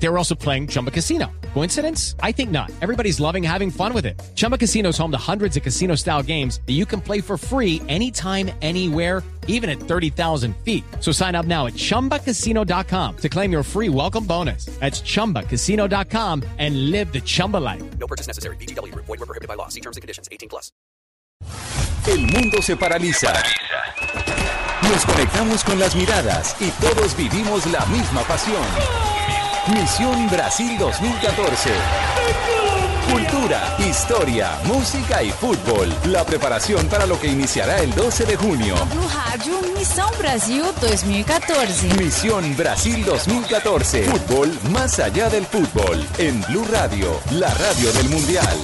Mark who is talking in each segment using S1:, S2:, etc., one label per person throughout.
S1: They were also playing Chumba Casino. Coincidence? I think not. Everybody's loving having fun with it. Chumba Casino is home to hundreds of casino style games that you can play for free anytime, anywhere, even at 30,000 feet. So sign up now at chumbacasino.com to claim your free welcome bonus. That's chumbacasino.com and live the Chumba life.
S2: No purchase necessary. BGW. Void were prohibited by law. See terms and conditions. 18 plus.
S3: El mundo se paraliza. Nos conectamos con las miradas y todos vivimos la misma pasión. Misión Brasil 2014. Cultura, historia, música y fútbol. La preparación para lo que iniciará el 12 de junio.
S4: No rádio Missão Brasil 2014.
S3: Misión Brasil 2014. Fútbol más allá del fútbol. En Blue Radio, la radio del Mundial.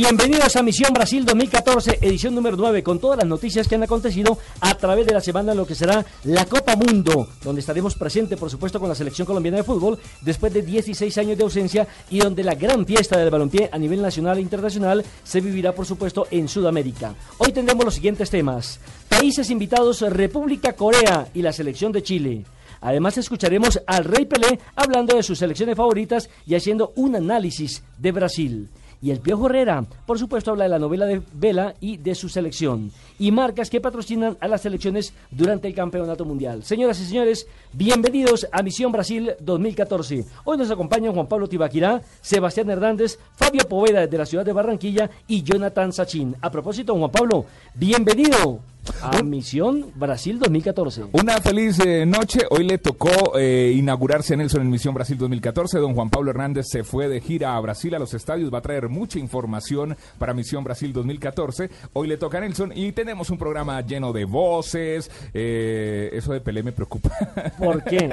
S5: Bienvenidos a Misión Brasil 2014, edición número 9, con todas las noticias que han acontecido a través de la semana en lo que será la Copa Mundo, donde estaremos presentes, por supuesto, con la selección colombiana de fútbol, después de 16 años de ausencia y donde la gran fiesta del balompié a nivel nacional e internacional se vivirá, por supuesto, en Sudamérica. Hoy tendremos los siguientes temas. Países invitados, República Corea y la selección de Chile. Además escucharemos al Rey Pelé hablando de sus selecciones favoritas y haciendo un análisis de Brasil. Y el Piojo Herrera, por supuesto, habla de la novela de Vela y de su selección. Y marcas que patrocinan a las selecciones durante el Campeonato Mundial. Señoras y señores, bienvenidos a Misión Brasil 2014. Hoy nos acompañan Juan Pablo Tibaquirá, Sebastián Hernández, Fabio Poveda desde la ciudad de Barranquilla y Jonathan Sachin. A propósito, Juan Pablo, bienvenido a Misión Brasil 2014.
S6: Una feliz eh, noche. Hoy le tocó eh, inaugurarse a Nelson en Misión Brasil 2014. Don Juan Pablo Hernández se fue de gira a Brasil, a los estadios. Va a traer mucha información para Misión Brasil 2014. Hoy le toca a Nelson y tenemos un programa lleno de voces. Eh, eso de Pelé me preocupa.
S5: ¿Por qué?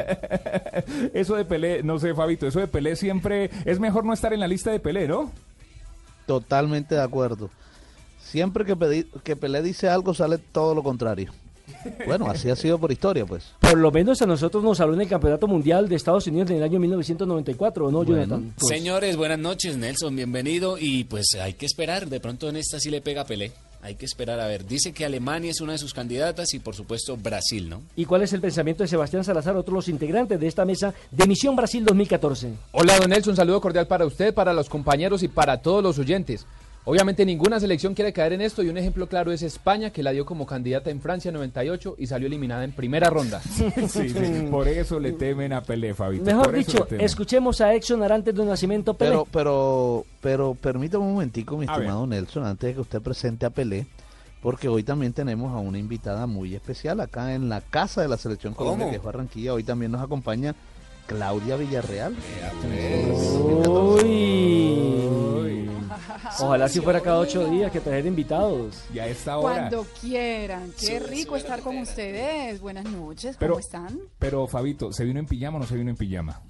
S6: eso de Pelé, no sé, Fabito, eso de Pelé siempre es mejor no estar en la lista de Pelé, ¿no?
S7: Totalmente de acuerdo. Siempre que, pedi- que Pelé dice algo sale todo lo contrario. Bueno, así ha sido por historia, pues.
S5: Por lo menos a nosotros nos habló en el Campeonato Mundial de Estados Unidos en el año 1994, ¿o no,
S7: Bueno.
S5: Jonathan? Pues,
S8: Señores, buenas noches, Nelson, bienvenido. Y pues hay que esperar, de pronto en esta sí le pega Pelé. Hay que esperar a ver. Dice que Alemania es una de sus candidatas y por supuesto Brasil, ¿no?
S5: ¿Y cuál es el pensamiento de Sebastián Salazar, otro de los integrantes de esta mesa de Misión Brasil 2014?
S9: Hola, don Nelson, un saludo cordial para usted, para los compañeros y para todos los oyentes. Obviamente ninguna selección quiere caer en esto y un ejemplo claro es España, que la dio como candidata en Francia 98 y salió eliminada en primera ronda.
S6: Sí, sí, por eso le temen a Pelé, Fabito.
S5: Mejor
S6: por
S5: dicho, escuchemos a Exxon Arantes de Nacimiento Pelé.
S7: Pero, pero, pero permítame un momentico, mi
S6: A
S7: estimado Nelson, antes de que usted presente a Pelé, porque hoy también tenemos a una invitada muy especial acá en la casa de la selección Colombia, que es Barranquilla. Hoy también nos acompaña Claudia Villarreal.
S5: Uy. Ojalá si fuera cada ocho días que traer invitados.
S6: Y a esta hora.
S10: Cuando quieran. Qué rico estar con ustedes. Buenas noches. ¿Cómo
S6: Pero-
S10: están?
S6: Pero, Fabito, ¿se vino en pijama o no se vino en pijama?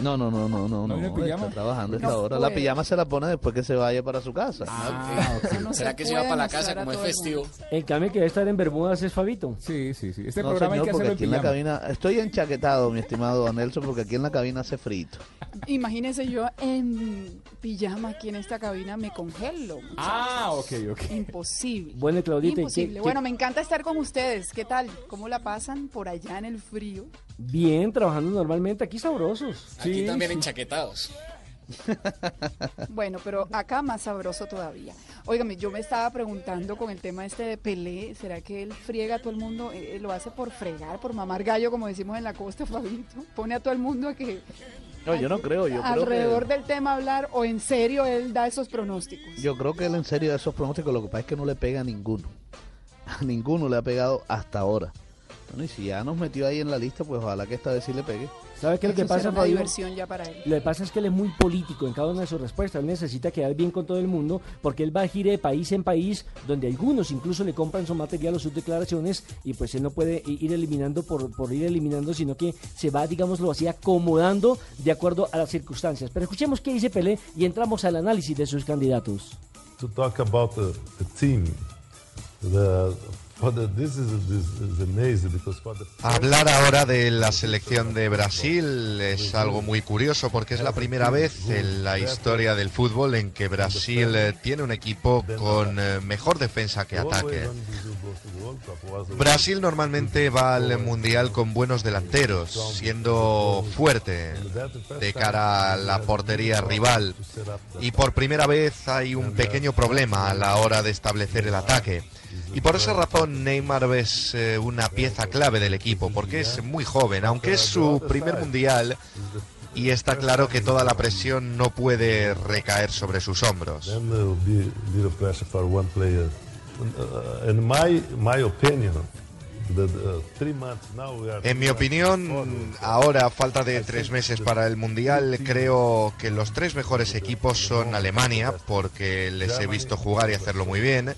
S7: No, no, no, no, no,
S6: ¿No pijama?
S7: Está trabajando
S10: No
S7: esta hora. La pijama se la pone después que se vaya para su casa.
S6: Ah, ok.
S10: No
S8: ¿Será
S10: se
S8: que se va para la casa como es
S10: el
S8: festivo?
S5: En cambio, que debe estar en Bermudas es Fabito.
S6: Sí, sí, sí. Este
S7: No,
S6: programa
S7: señor,
S6: hay que
S7: porque
S6: hacerlo en
S7: aquí en la cabina estoy enchaquetado, mi estimado Nelson, porque aquí en la cabina hace frito.
S10: Imagínense yo en pijama aquí en esta cabina me congelo. muchachos.
S6: Ah, ok, ok.
S10: Imposible.
S5: Bueno, Claudita, ¿y qué-
S10: Imposible.
S5: qué-
S10: Bueno, me encanta estar con ustedes. ¿Qué tal? ¿Cómo la pasan por allá en el frío?
S5: Bien, trabajando normalmente, aquí sabrosos.
S8: Aquí
S6: Sí,
S8: también
S6: sí.
S8: enchaquetados.
S10: Bueno, pero acá más sabroso todavía. Óigame, yo me estaba preguntando con el tema este de Pelé, ¿será que él friega a todo el mundo? Eh, eh, ¿Lo hace por fregar, por mamar gallo, como decimos en la costa, Fabito? ¿Pone a todo el mundo a que
S7: No, yo no creo, yo creo
S10: alrededor
S7: que...
S10: del tema hablar o en serio él da esos pronósticos?
S7: Yo creo que él en serio de esos pronósticos, lo que pasa es que no le pega a ninguno. A ninguno le ha pegado hasta ahora. Bueno, y si ya nos metió ahí en la lista, pues ojalá que esta vez sí le pegue.
S5: ¿Sabe qué es lo que pasa, Fabio?
S10: diversión ya para él.
S5: Lo que pasa es que él es muy político en cada una de sus respuestas. Él necesita quedar bien con todo el mundo porque él va a gira de país en país donde algunos incluso le compran su material o sus declaraciones y pues él no puede ir eliminando por, por ir eliminando, sino que se va, digámoslo así, acomodando de acuerdo a las circunstancias. Pero escuchemos qué dice Pelé y entramos al análisis de sus candidatos.
S11: to talk about the, the team, the Hablar ahora de la selección de Brasil es algo muy curioso porque es la primera vez en la historia del fútbol en que Brasil eh, tiene un equipo con eh, mejor defensa que ataque. Brasil normalmente va al Mundial con buenos delanteros, siendo fuerte de cara a la portería rival. Y por primera vez hay un pequeño problema a la hora de establecer el ataque. Y por esa razón Neymar es eh, una pieza clave del equipo, porque es muy joven, aunque es su primer mundial y está claro que toda la presión no puede recaer sobre sus hombros. En mi opinión, ahora, falta de tres meses para el Mundial, creo que los tres mejores equipos son Alemania, porque les he visto jugar y hacerlo muy bien.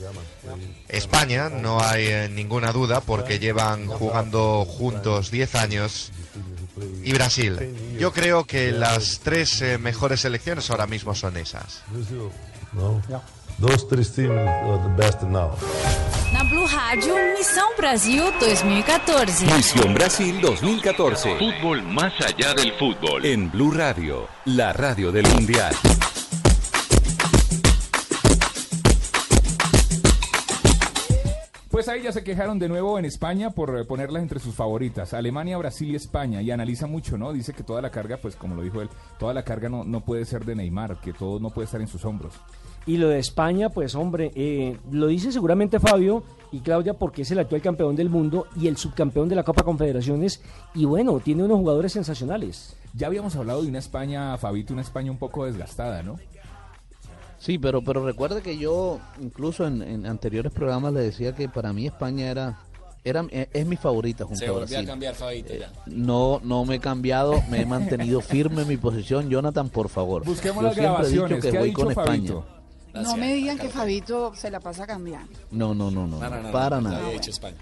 S11: España, no hay eh, ninguna duda, porque llevan jugando juntos 10 años. Y Brasil. Yo creo que las tres eh, mejores selecciones ahora mismo son esas.
S4: Those three teams are the best now. Na Blue Radio, Missão Brasil 2014.
S3: Misión Brasil 2014. Fútbol más allá del fútbol. En Blue Radio, la radio del Mundial.
S6: Pues ahí ya se quejaron de nuevo en España por eh, ponerlas entre sus favoritas. Alemania, Brasil y España. Y analiza mucho, ¿no? Dice que toda la carga, pues como lo dijo él, toda la carga no, no puede ser de Neymar, que todo no puede estar en sus hombros.
S5: Y lo de España, pues hombre, eh, lo dice seguramente Fabio y Claudia porque es el actual campeón del mundo y el subcampeón de la Copa Confederaciones. Y bueno, tiene unos jugadores sensacionales.
S6: Ya habíamos hablado de una España, Fabito, una España un poco desgastada, ¿no?
S7: Sí, pero, pero recuerde que yo incluso en, anteriores programas le decía que para mí España era era, eh, es mi favorita junto
S8: Se volvió a cambiar, Fabito,
S7: ya. no, no me he cambiado, me he mantenido firme en mi posición. Jonathan, por favor.
S6: Busquemos las grabaciones. que voy con España.
S10: No me digan que Fabito se la pasa cambiando.
S7: No, no, no, no, para nada. Había dicho España.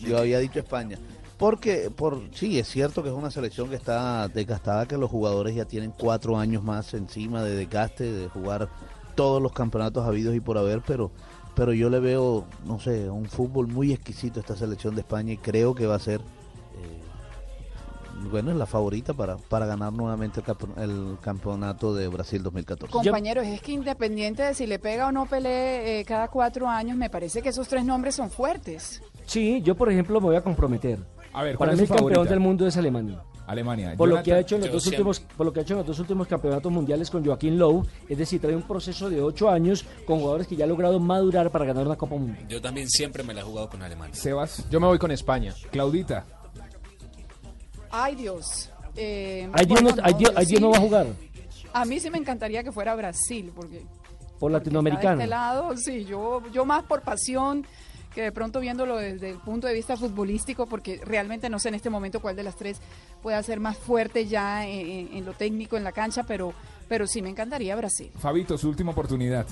S7: Yo había dicho España. Porque, por, sí, es cierto que es una selección que está desgastada, que los jugadores ya tienen cuatro años más encima de desgaste, de jugar todos los campeonatos habidos y por haber, pero, pero yo le veo, no sé, un fútbol muy exquisito a esta selección de España y creo que va a ser, bueno, es la favorita para, para ganar nuevamente el, campeonato de Brasil 2014.
S10: Compañeros, es que independiente de si le pega o no pelee eh, cada cuatro años, me parece que esos tres nombres son fuertes.
S5: Sí, yo por ejemplo me voy a comprometer.
S6: A ver,
S5: para mí el campeón del mundo es Alemania.
S6: Alemania.
S5: Por lo que ha hecho en los dos últimos, por lo que ha hecho en los dos últimos campeonatos mundiales con Joaquín Lowe, es decir, trae un proceso de ocho años con jugadores que ya han logrado madurar para ganar una Copa Mundial.
S8: Yo también siempre me la he jugado con Alemania.
S6: Sebas,
S9: yo me voy con España.
S6: Claudita.
S10: Ay Dios.
S5: Eh, ay, Dios, no, Dios, no va a jugar.
S10: A mí sí me encantaría que fuera Brasil, porque
S5: por latinoamericano.
S10: De este lado, sí, yo, yo más por pasión que de pronto viéndolo desde el punto de vista futbolístico, porque realmente no sé en este momento cuál de las tres pueda ser más fuerte ya en, lo técnico en la cancha, pero, pero sí me encantaría Brasil.
S6: Fabito, su última oportunidad.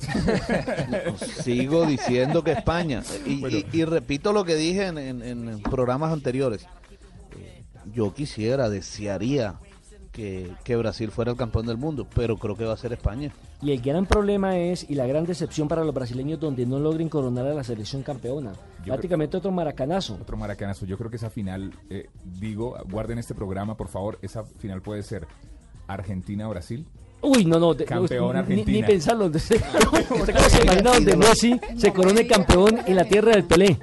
S7: sigo diciendo que España. Y, repito lo que dije en, en programas anteriores. Yo quisiera, desearía que, Brasil fuera el campeón del mundo, pero creo que va a ser España.
S5: Y el gran problema es, y la gran decepción para los brasileños, donde no logren coronar a la selección campeona. Prácticamente otro maracanazo.
S6: Otro maracanazo. Yo creo que esa final, eh, digo, guarden este programa, por favor, esa final puede ser Argentina-Brasil.
S5: Uy, no, no.
S6: campeón Argentina.
S5: Ni, pensarlo. se, imagina donde Messi se corone campeón en la tierra del Pelé?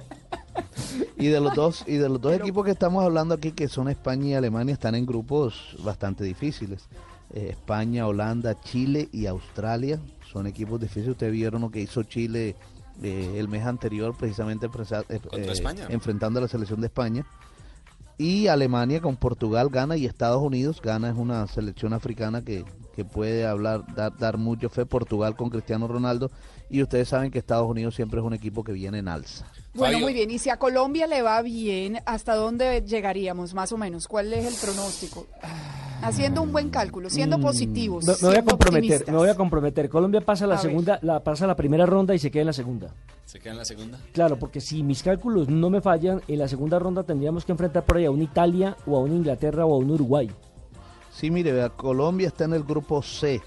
S7: Y de los dos y de los dos equipos que estamos hablando aquí que son España y Alemania están en grupos bastante difíciles. Eh, España Holanda Chile y Australia son equipos difíciles. Ustedes vieron lo que hizo Chile eh, el mes anterior precisamente eh, enfrentando a la selección de España. Y Alemania con Portugal gana y Estados Unidos gana. Es una selección africana que, que puede hablar dar, dar mucho fe. Portugal con Cristiano Ronaldo. Y ustedes saben que Estados Unidos siempre es un equipo que viene en alza.
S10: Bueno, muy bien. Y si a Colombia le va bien, ¿hasta dónde llegaríamos más o menos? ¿Cuál es el pronóstico? Haciendo un buen cálculo, siendo mm, positivos.
S5: Me, voy a comprometer, me voy a comprometer. Colombia pasa la segunda, la pasa la primera ronda y se queda en la segunda.
S8: ¿Se queda en la segunda?
S5: Claro, porque si mis cálculos no me fallan, en la segunda ronda tendríamos que enfrentar por ahí a una Italia o a una Inglaterra o a un Uruguay.
S7: Sí, mire, Colombia está en el grupo C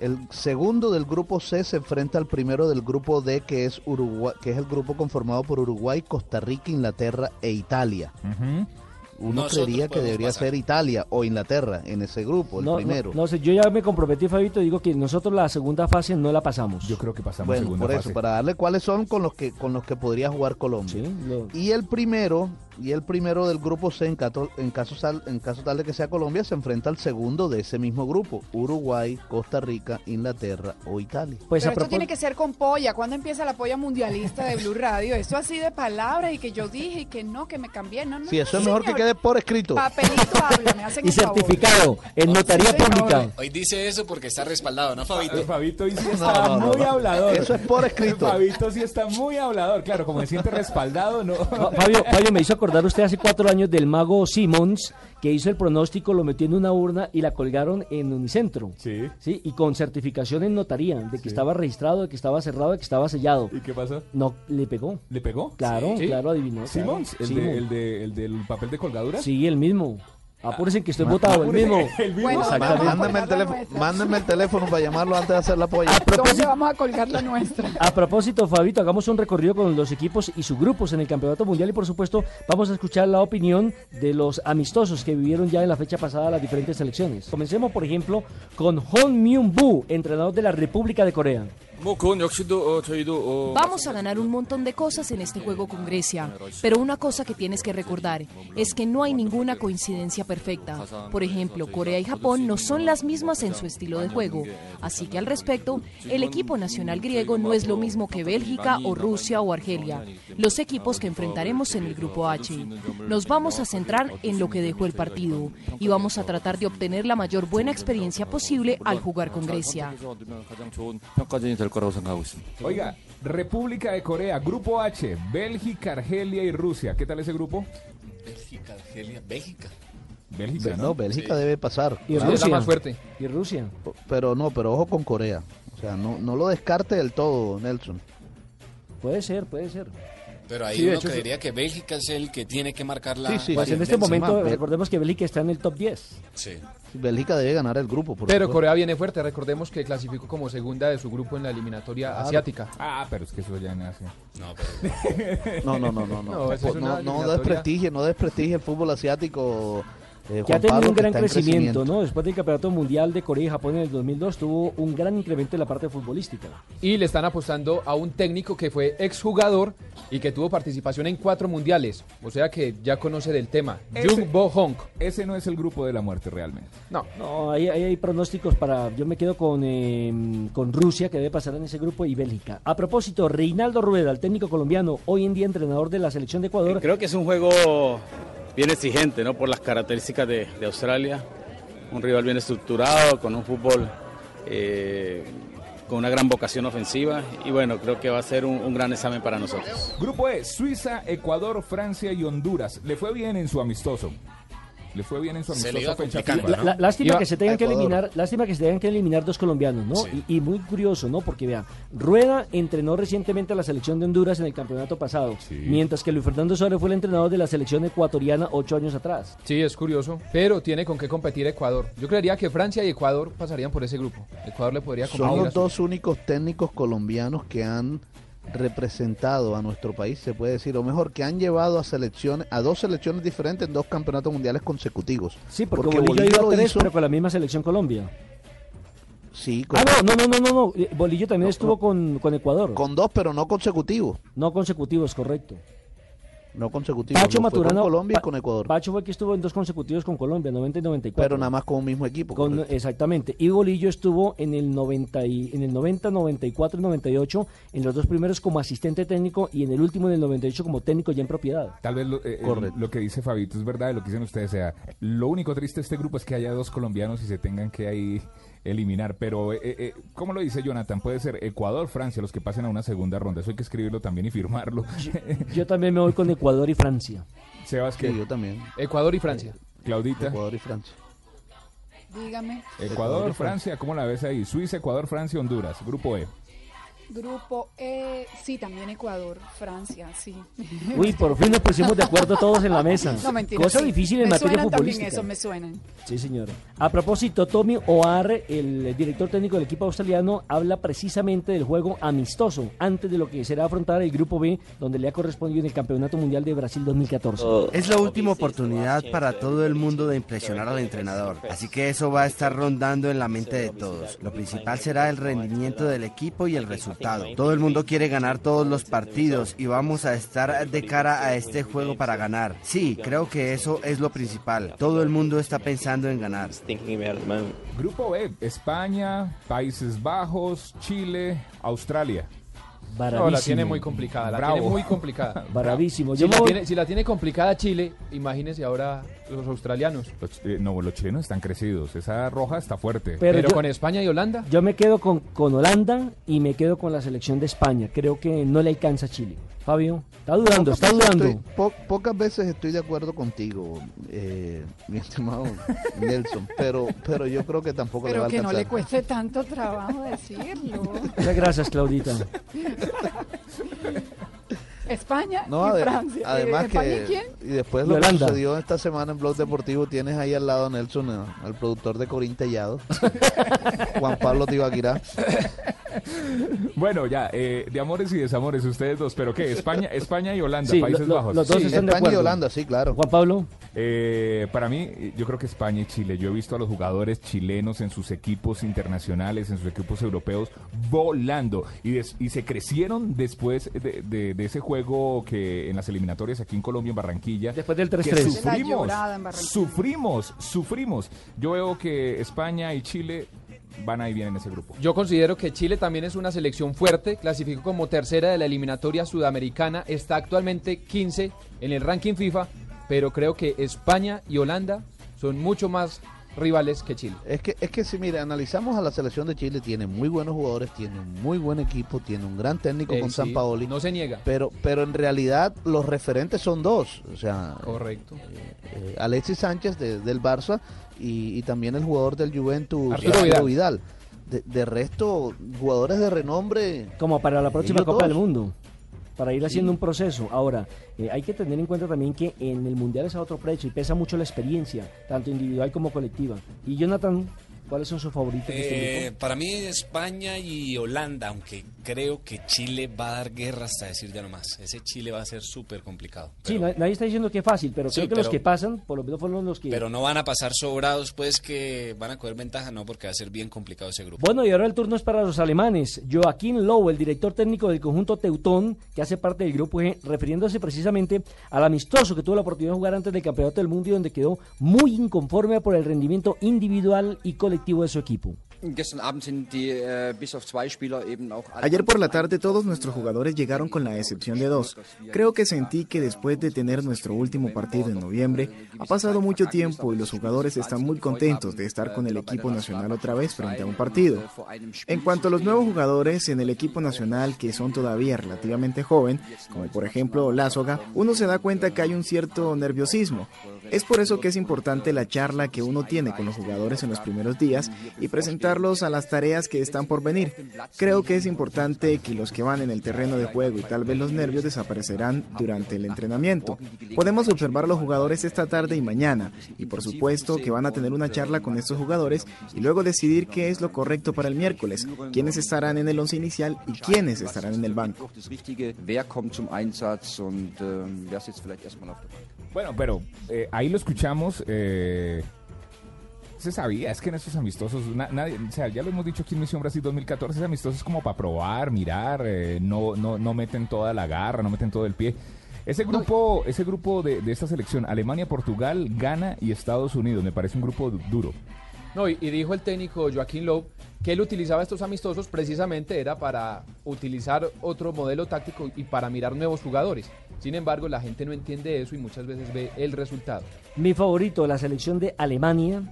S7: El segundo del grupo C se enfrenta al primero del grupo D, que es Uruguay, que es el grupo conformado por Uruguay, Costa Rica, Inglaterra e Italia. Uno
S5: Nosotros
S7: creería que debería
S5: pasar.
S7: ser Italia o Inglaterra en ese grupo, el
S5: No,
S7: primero.
S5: no sé, yo ya me comprometí, Fabito, digo que nosotros la segunda fase no la pasamos.
S6: Yo creo que pasamos
S7: Bueno,
S6: segunda
S7: por eso,
S6: fase.
S7: para darle cuáles son con los que con los que podría jugar Colombia. Y el primero, y el primero del grupo C, en, cato- en caso sal- en caso tal de que sea Colombia, se enfrenta al segundo de ese mismo grupo, Uruguay, Costa Rica, Inglaterra o Italia.
S5: Pues
S10: Pero esto tiene que ser con polla. ¿Cuándo empieza la polla mundialista de Blue Radio? Esto así de palabras y que yo dije y que no, que me cambié. No, no,
S7: Sí, eso
S10: no,
S7: es mejor que quede por escrito.
S10: Papelito habla, me hacen
S5: Y
S10: el favor.
S5: certificado en notaría pública.
S8: Hoy dice eso porque está respaldado, ¿no, Fabito?
S6: Fabito hoy sí está
S8: no, no,
S6: muy
S8: no.
S6: hablador.
S7: Eso es por escrito.
S6: Fabito sí está muy hablador. Claro, como se siente respaldado, no.
S5: No, Fabio, Fabio, me hizo acordar usted hace cuatro años del mago Simmons, que hizo el pronóstico, lo metió en una urna y la colgaron en Unicentro.
S6: Sí.
S5: Sí, y con certificación en notaría, de que estaba registrado, de que estaba cerrado, de que estaba sellado.
S6: ¿Y qué pasó?
S5: No, le pegó.
S6: ¿Le pegó?
S5: Claro,
S6: Sí.
S5: claro, adivinó. claro.
S6: ¿Simmons? ¿El, de- el, de- el del papel de colgadura?
S5: Sí, el mismo. Apúrense que estoy votado, el mismo.
S6: El mismo.
S10: Bueno, a
S7: el, teléfono, el teléfono para llamarlo antes de hacer la polla.
S10: ¿Dónde vamos a colgar la nuestra?
S5: A propósito, Fabito, hagamos un recorrido con los equipos y sus grupos en el Campeonato Mundial y por supuesto vamos a escuchar la opinión de los amistosos que vivieron ya en la fecha pasada las diferentes selecciones. Comencemos, por ejemplo, con Hon Myung-bu, entrenador de la República de Corea.
S12: Vamos a ganar un montón de cosas en este juego con Grecia, pero una cosa que tienes que recordar es que no hay ninguna coincidencia perfecta. Por ejemplo, Corea y Japón no son las mismas en su estilo de juego, así que al respecto, el equipo nacional griego no es lo mismo que Bélgica o Rusia o Argelia, los equipos que enfrentaremos en el grupo H. Nos vamos a centrar en lo que dejó el partido y vamos a tratar de obtener la mayor buena experiencia posible al jugar con Grecia.
S6: Oiga, República de Corea, Grupo H, Bélgica, Argelia y Rusia. ¿Qué tal ese grupo?
S8: Bélgica, Argelia, Bélgica.
S6: Bélgica,
S7: No,
S6: ¿no?
S7: Bélgica
S8: Sí.
S7: debe pasar.
S5: Y
S9: Sí, es la
S5: Rusia.
S9: más fuerte.
S5: Y Rusia.
S7: Pero no, pero ojo con Corea. O sea, no, no lo descarte del todo, Nelson.
S5: Puede ser, puede ser.
S8: Pero ahí
S9: Sí,
S8: uno
S9: hecho,
S8: creería que Bélgica es el que tiene que marcar la.
S7: Sí, sí,
S5: Pues
S7: sí.
S5: en este momento
S7: Benzema.
S5: recordemos que Bélgica está en el top 10.
S8: Sí.
S7: Bélgica debe ganar el grupo. por
S9: Pero. Corea viene fuerte. Recordemos que clasificó como segunda de su grupo en la eliminatoria
S7: Claro.
S9: asiática.
S6: Ah, pero es que eso ya nace.
S8: No, pero.
S7: No, no, no, no. No,
S9: No,
S7: no, no, desprestigie, no desprestigie el fútbol asiático. Eh,
S5: Que ha tenido
S7: Pablo,
S5: un gran crecimiento, ¿no? Después del Campeonato Mundial de Corea y Japón en el 2002 tuvo un gran incremento en la parte futbolística.
S9: Y le están apostando a un técnico que fue exjugador y que tuvo participación en cuatro mundiales. O sea que ya conoce del tema.
S6: Ese-
S9: Jung Bo Honk.
S6: Ese no es el grupo de la muerte realmente.
S9: No.
S5: No, ahí, ahí hay pronósticos para. Yo me quedo con, eh, con Rusia, que debe pasar en ese grupo, y Bélgica. A propósito, Reinaldo Rueda, el técnico colombiano, hoy en día entrenador de la selección de Ecuador.
S13: Creo que es un juego bien exigente, ¿no? Por las características de, Australia. Un rival bien estructurado, con un fútbol eh, con una gran vocación ofensiva. Y bueno, creo que va a ser un, un gran examen para nosotros.
S6: Grupo E, Suiza, Ecuador, Francia y Honduras. Le fue bien en su amistoso. Le fue bien en su amistoso fecha.
S5: La- la- lástima
S9: Iba
S5: que se tengan que eliminar, lástima que se tengan que eliminar dos colombianos, ¿no?
S8: Sí.
S5: Y, y muy curioso, ¿no? Porque vea, Rueda entrenó recientemente a la selección de Honduras en el campeonato pasado,
S6: Sí.
S5: mientras que Luis Fernando Suárez fue el entrenador de la selección ecuatoriana ocho años atrás.
S9: Sí, es curioso. Pero tiene con qué competir Ecuador. Yo creería que Francia y Ecuador pasarían por ese grupo. Ecuador le podría competir.
S7: Son
S9: a
S7: los
S9: su-
S7: dos únicos técnicos colombianos que han representado a nuestro país, se puede decir, o mejor, que han llevado a selecciones, a dos selecciones diferentes en dos campeonatos mundiales consecutivos.
S5: Sí, porque,
S7: Porque
S5: Bolillo,
S7: Bolillo
S5: iba a
S7: lo
S5: tres,
S7: hizo-
S5: pero con la misma selección Colombia.
S7: Sí,
S5: Ah,
S7: con,
S5: no, no, no, no, no, no. Bolillo también estuvo con, con Ecuador.
S7: con dos, pero no consecutivos.
S5: No consecutivos, correcto.
S7: No consecutivos.
S5: Pacho Maturana.
S7: con Colombia
S5: Pa-
S7: y con Ecuador.
S5: Pacho fue el que estuvo en dos consecutivos con Colombia, 90 y 94.
S7: pero nada más con un mismo equipo.
S5: Con- exactamente. Y Bolillo estuvo en el 90, y- en el 90, 94 y 98, en los dos primeros como asistente técnico y en el último en el 98 como técnico ya en propiedad.
S6: Tal vez lo, eh, eh, lo que dice Fabito es verdad, lo que dicen ustedes. Sea, lo único triste de este grupo es que haya dos colombianos y se tengan que ahí eliminar. Pero, eh, eh, ¿cómo lo dice Jonathan? Puede ser Ecuador, Francia, los que pasen a una segunda ronda. Eso hay que escribirlo también y firmarlo.
S5: Yo también me voy con Ecuador y Francia.
S6: Sebas, que
S7: Sí, yo también.
S9: Ecuador y Francia.
S6: Claudita,
S7: Ecuador y Francia.
S10: Dígame.
S6: Ecuador, Francia, ¿cómo la ves ahí? Suiza, Ecuador, Francia, Honduras. Grupo E.
S10: Grupo E, sí, también Ecuador, Francia, sí.
S5: Uy, por fin nos pusimos de acuerdo todos en la mesa.
S10: No, mentira.
S5: Cosa
S10: sí.
S5: difícil en
S10: me
S5: materia
S10: suenan también
S5: futbolística.
S10: eso, me suenan.
S5: Sí, señora. A propósito, Tommy O'Hare, el director técnico del equipo australiano, habla precisamente del juego amistoso antes de lo que será afrontar el Grupo B, donde le ha correspondido en el Campeonato Mundial de Brasil 2014.
S14: Es la última oportunidad para todo el mundo de impresionar al entrenador, así que eso va a estar rondando en la mente de todos. Lo principal será el rendimiento del equipo y el resultado. Todo el mundo quiere ganar todos los partidos y vamos a estar de cara a este juego para ganar. Sí, creo que eso es lo principal. Todo el mundo está pensando en ganar.
S6: Grupo B, España, Países Bajos, Chile, Australia.
S9: No, la tiene muy complicada, la
S6: Bravo.
S9: tiene muy complicada.
S5: Bravísimo.
S9: Si
S5: Yo
S9: la,
S5: voy-
S9: tiene, si la tiene complicada Chile, imagínense ahora los australianos.
S6: Los, eh, no, los chilenos están crecidos. Esa roja está fuerte.
S5: Pero
S9: Pero
S5: yo-
S9: con España y Holanda.
S5: Yo me quedo con, con Holanda y me quedo con la selección de España. Creo que no le alcanza a Chile. Fabio, está dudando,
S7: Pocas
S5: está dudando.
S7: estoy- po- pocas veces estoy de acuerdo contigo, eh, mi estimado Nelson, pero, pero yo creo que tampoco le va
S10: Pero
S7: a
S10: que no le cueste tanto trabajo decirlo.
S5: Muchas gracias, Claudita.
S10: España
S7: No,
S10: y
S7: ade-
S10: Francia.
S7: además
S10: Eh, ¿España
S7: que
S10: y quién?
S7: y después
S5: Y
S7: lo que
S5: Holanda.
S7: sucedió esta semana en Blog Deportivo tienes ahí al lado a Nelson, a- al productor de Corín Tellado, Juan Pablo Tibaquirá.
S6: Bueno, ya, eh, de amores y desamores ustedes dos, pero ¿qué? España, España y Holanda,
S5: Sí,
S6: Países
S5: lo-
S6: Bajos.
S5: los dos
S7: Sí,
S5: están de
S7: España y. Holanda, sí, claro.
S5: Juan Pablo.
S6: Eh, para mí, yo creo que España y Chile. Yo he visto a los jugadores chilenos en sus equipos internacionales, en sus equipos europeos, volando. Y, des- y se crecieron después de, de- de ese juego que en las eliminatorias aquí en Colombia, en Barranquilla.
S5: Después del
S6: que
S5: 3-3.
S10: La
S6: Sufrimos, sufrimos, sufrimos. Yo veo que España y Chile van ahí bien en ese grupo.
S9: Yo considero que Chile también es una selección fuerte, clasificó como tercera de la eliminatoria sudamericana, está actualmente 15 en el ranking FIFA, pero creo que España y Holanda son mucho más rivales que Chile.
S7: Es que, es que si mira, analizamos a la selección de Chile, tiene muy buenos jugadores, tiene un muy buen equipo, tiene un gran técnico
S9: Eh,
S7: con
S9: sí,
S7: San Paoli.
S9: No se niega.
S7: Pero, pero en realidad los referentes son dos, o sea,
S9: Correcto.
S7: eh, Alexis Sánchez de- del Barça y, y también el jugador del Juventus,
S9: Arturo
S7: Arturo
S9: Vidal.
S7: Vidal. De, de resto, jugadores de renombre.
S5: Como para la próxima Copa del Mundo. Para ir haciendo un proceso. Ahora, eh, hay que tener en cuenta también que en el Mundial es a otro precio y pesa mucho la experiencia, tanto individual como colectiva. Y Jonathan, ¿cuáles son sus favoritos este
S8: Eh, para mí España y Holanda, aunque creo que Chile va a dar guerra hasta decir ya no más. Ese Chile va a ser súper complicado.
S5: Sí, na- nadie está diciendo que es fácil, pero
S8: Sí,
S5: creo que los
S8: pero-
S5: que pasan, por lo menos fueron los que...
S8: Pero no van a pasar sobrados, pues que van a coger ventaja, no, porque va a ser bien complicado ese grupo.
S5: Bueno, y ahora el turno es para los alemanes. Joaquín Lowe, el director técnico del conjunto Teutón, que hace parte del grupo G, refiriéndose precisamente al amistoso que tuvo la oportunidad de jugar antes del Campeonato del Mundo y donde quedó muy inconforme por el rendimiento individual y colectivo de su equipo.
S15: Ayer por la tarde todos nuestros jugadores llegaron con la excepción de dos. Creo que sentí que después de tener nuestro último partido en noviembre, ha pasado mucho tiempo y los jugadores están muy contentos de estar con el equipo nacional otra vez frente a un partido. En cuanto a los nuevos jugadores en el equipo nacional que son todavía relativamente joven, como por ejemplo Lázoga, uno se da cuenta que hay un cierto nerviosismo. Es por eso que es importante la charla que uno tiene con los jugadores en los primeros días y presentarlos a las tareas que están por venir. Creo que es importante que los que van en el terreno de juego y tal vez los nervios desaparecerán durante el entrenamiento. Podemos observar a los jugadores esta tarde y mañana y por supuesto que van a tener una charla con estos jugadores y luego decidir qué es lo correcto para el miércoles, quiénes estarán en el once inicial y quiénes estarán en el banco.
S6: Bueno, pero eh, ahí lo escuchamos. eh, se sabía, es que en estos amistosos, na- nadie, o sea, ya lo hemos dicho aquí en Misión Brasil 2014, ese amistoso es como para probar, mirar, eh, no, no, no meten toda la garra, no meten todo el pie. Ese grupo, ese grupo de, de esta selección, Alemania, Portugal, Ghana y Estados Unidos, me parece un grupo du- duro.
S9: No, y, y dijo el técnico Joaquín Lowe que él utilizaba estos amistosos precisamente era para utilizar otro modelo táctico y para mirar nuevos jugadores. Sin embargo, la gente no entiende eso y muchas veces ve el resultado.
S5: Mi favorito, la selección de Alemania.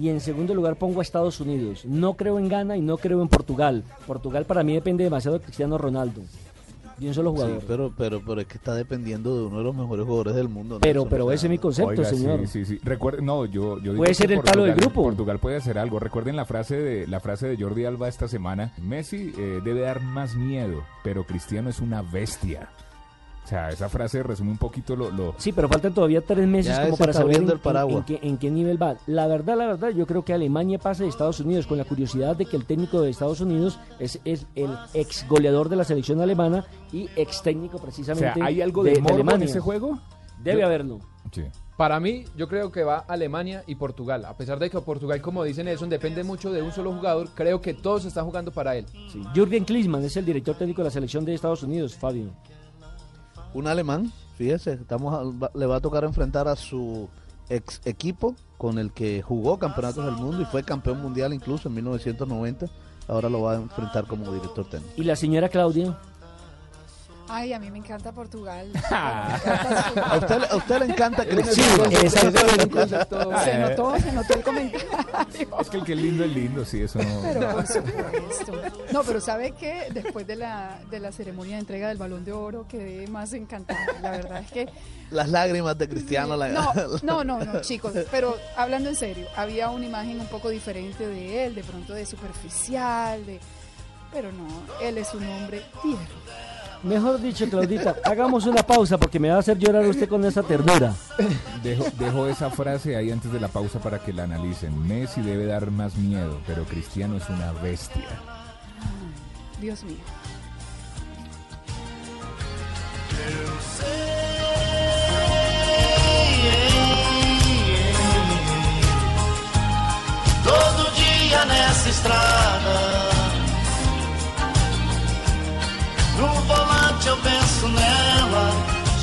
S5: Y en segundo lugar pongo a Estados Unidos. No creo en Ghana y no creo en Portugal. Portugal para mí depende demasiado de Cristiano Ronaldo. de un solo jugador.
S7: Sí, pero, pero, pero es que está dependiendo de uno de los mejores jugadores del mundo.
S5: Pero-
S7: Nelson,
S5: pero
S7: o sea,
S5: ese es mi concepto,
S6: Oiga,
S5: señor.
S6: Sí, sí, sí. Recuerde, no, yo, yo digo
S5: Puede
S6: que
S5: ser el palo del
S6: Portugal-
S5: grupo.
S6: Portugal puede hacer algo. Recuerden la frase de la frase de Jordi Alba esta semana. Messi eh, debe dar más miedo, pero Cristiano es una bestia. O sea, esa frase resume un poquito lo, lo-
S5: Sí, pero faltan todavía tres meses
S7: Ya
S5: como para saber en,
S7: el
S5: en-
S7: paraguas.
S5: en qué, en qué nivel va. La verdad, la verdad, yo creo que Alemania pasa de Estados Unidos con la curiosidad de que el técnico de Estados Unidos es, es el ex goleador de la selección alemana y ex técnico
S6: O
S5: precisamente
S6: sea, ¿hay algo de, en
S5: Alemania.
S6: ese juego?
S5: Debe
S9: Yo-
S5: haberlo.
S6: Sí.
S9: Para mí, yo creo que va Alemania y Portugal. A pesar de que Portugal, como dice Nelson, depende mucho de un solo jugador, creo que todos están jugando para él.
S5: Sí. Jürgen Klinsmann es el director técnico de la selección de Estados Unidos, Fabio.
S7: Un alemán, fíjese, estamos a- le va a tocar enfrentar a su ex equipo con el que jugó campeonatos del mundo y fue campeón mundial incluso en 1990. Ahora lo va a enfrentar como director técnico.
S5: Y la señora Claudia.
S10: Ay, a mí me encanta Portugal.
S7: A usted, a usted le encanta
S5: Sí,
S7: Cristiano.
S5: exactamente.
S10: Se notó, se notó el comentario.
S6: Es que el que es lindo es lindo, sí, eso no.
S10: Pero por supuesto. No, pero ¿sabe qué? Después de la, de la ceremonia de entrega del Balón de Oro quedé más encantada. La verdad es que...
S7: Las lágrimas de Cristiano. la-
S10: No, no, no, no, chicos. Pero hablando en serio, había una imagen un poco diferente de él, de pronto de superficial, de... Pero no, él es un hombre tierno.
S5: Mejor dicho, Claudita, hagamos una pausa porque me va a hacer llorar usted con esa ternura.
S6: Dejo, dejo esa frase ahí antes de la pausa para que la analicen. Messi debe dar más miedo, pero Cristiano es una bestia.
S10: Dios mío.
S16: Todo dia nessa estrada. Volante eu penso nela.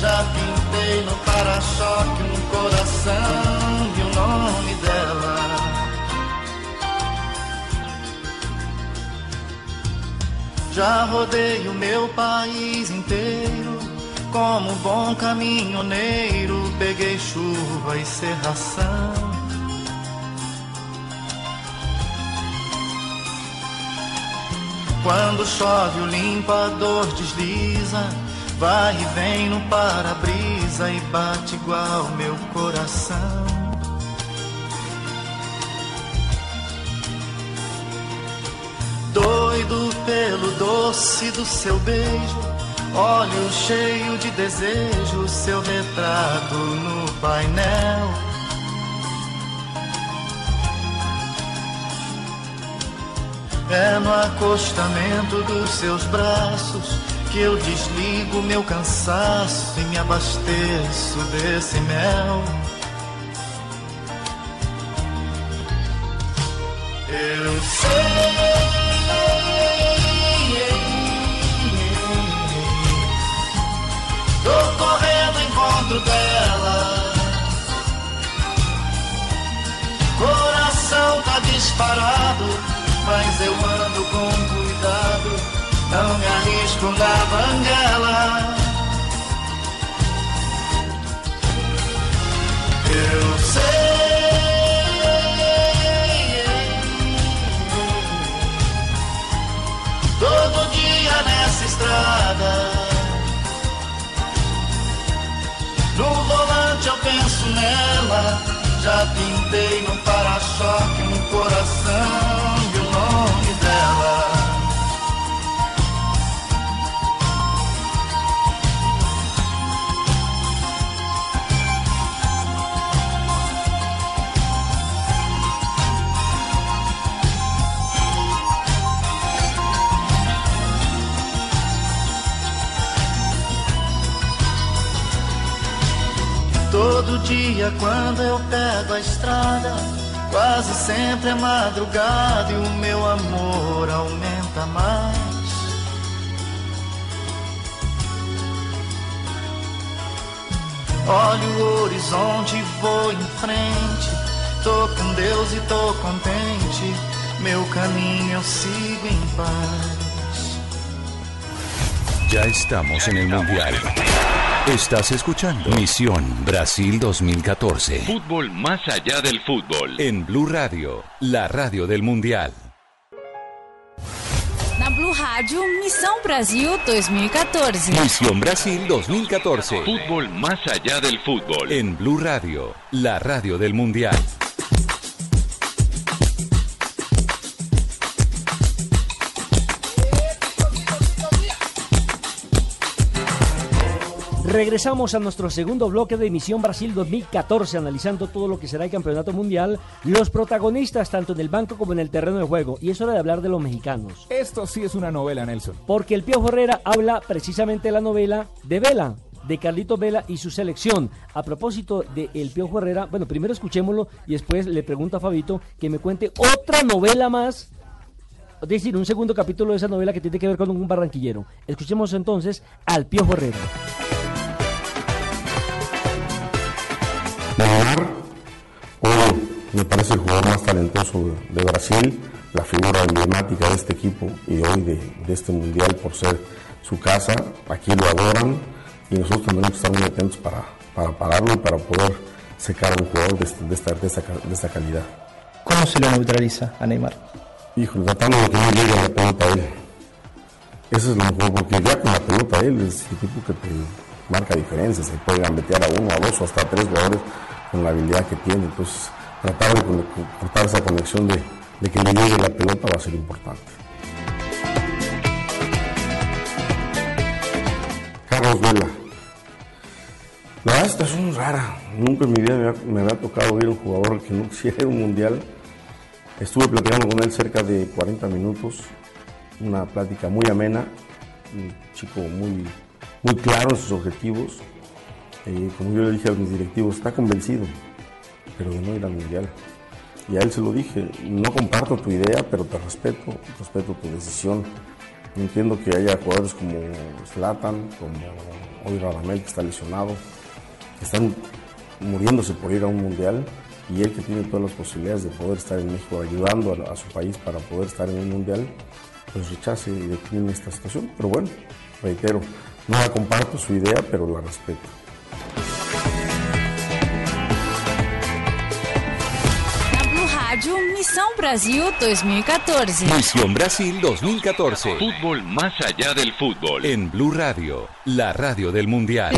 S16: Já pintei no para-choque um coração e o nome dela. Já rodei o meu país inteiro. Como um bom caminhoneiro, peguei chuva e serração. Quando chove o limpador desliza, vai e vem no para-brisa e bate igual meu coração. Doido pelo doce do seu beijo, olho cheio de desejo, seu retrato no painel. É no acostamento dos seus braços que eu desligo meu cansaço e me abasteço desse mel. Eu sei. Banguela. Eu sei. Todo dia nessa estrada. No volante eu penso nela. Já pintei no para-choque um coração Todo dia quando eu pego a estrada, quase sempre é madrugada e o meu amor aumenta mais. Olho o horizonte e vou em frente. Tô com Deus e tô contente. Meu caminho eu sigo em paz.
S3: Ya estamos en el Mundial. Estás escuchando Misión Brasil 2014.
S17: Fútbol más allá del fútbol.
S3: En Blue Radio, la radio del Mundial.
S4: Na Blue Rádio Missão Brasil 2014.
S3: Misión Brasil 2014.
S17: Fútbol más allá del fútbol.
S3: En Blue Radio, la radio del Mundial.
S5: Regresamos a nuestro segundo bloque de Misión Brasil 2014, analizando todo lo que será el campeonato mundial, los protagonistas tanto en el banco como en el terreno de juego. Y es hora de hablar de los mexicanos.
S6: Esto sí es una novela, Nelson.
S5: Porque el Piojo Herrera habla precisamente de la novela de Vela, de Carlito Vela y su selección. A propósito de El Piojo Herrera, bueno, primero escuchémoslo y después le pregunto a Fabito que me cuente otra novela más. Es decir, un segundo capítulo de esa novela que tiene que ver con un barranquillero. Escuchemos entonces al Piojo Herrera.
S18: Neymar, hoy me parece el jugador más talentoso de, Brasil, la figura emblemática de este equipo y hoy de, de este mundial por ser su casa. Aquí lo adoran y nosotros tendremos que estar muy atentos para, para pararlo y para poder secar a un jugador de, este- de esta, de, esta, de esta calidad.
S19: ¿Cómo se lo neutraliza a Neymar?
S18: Híjole, tratando de que no llegue la pelota a él. Eso es lo mejor, porque ya con la pelota él es el tipo que te marca diferencias, se puede gambetear a uno, a dos o hasta a tres jugadores con la habilidad que tiene. Entonces, tratar de cortar esa conexión de, de que le llegue la pelota va a ser importante. Carlos Vela. La verdad, esta es muy rara. Nunca en mi vida me había, tocado ver un jugador que no quisiera un mundial. Estuve platicando con él cerca de 40 minutos, una plática muy amena, un chico muy, muy claro en sus objetivos. Eh, como yo le dije a mis directivos, está convencido, pero de no ir al mundial. Y a él se lo dije, no comparto tu idea, pero te respeto, respeto tu decisión. Entiendo que haya jugadores como Zlatan, como hoy Radamel que está lesionado, que están muriéndose por ir a un mundial y él que tiene todas las posibilidades de poder estar en México ayudando a, su país para poder estar en un mundial, pues rechace y decline esta situación. Pero bueno, reitero, no la comparto su idea, pero la respeto.
S4: Missão Brasil 2014.
S3: Misión Brasil 2014.
S17: Fútbol más allá del fútbol.
S3: En Blue Radio, la radio del Mundial.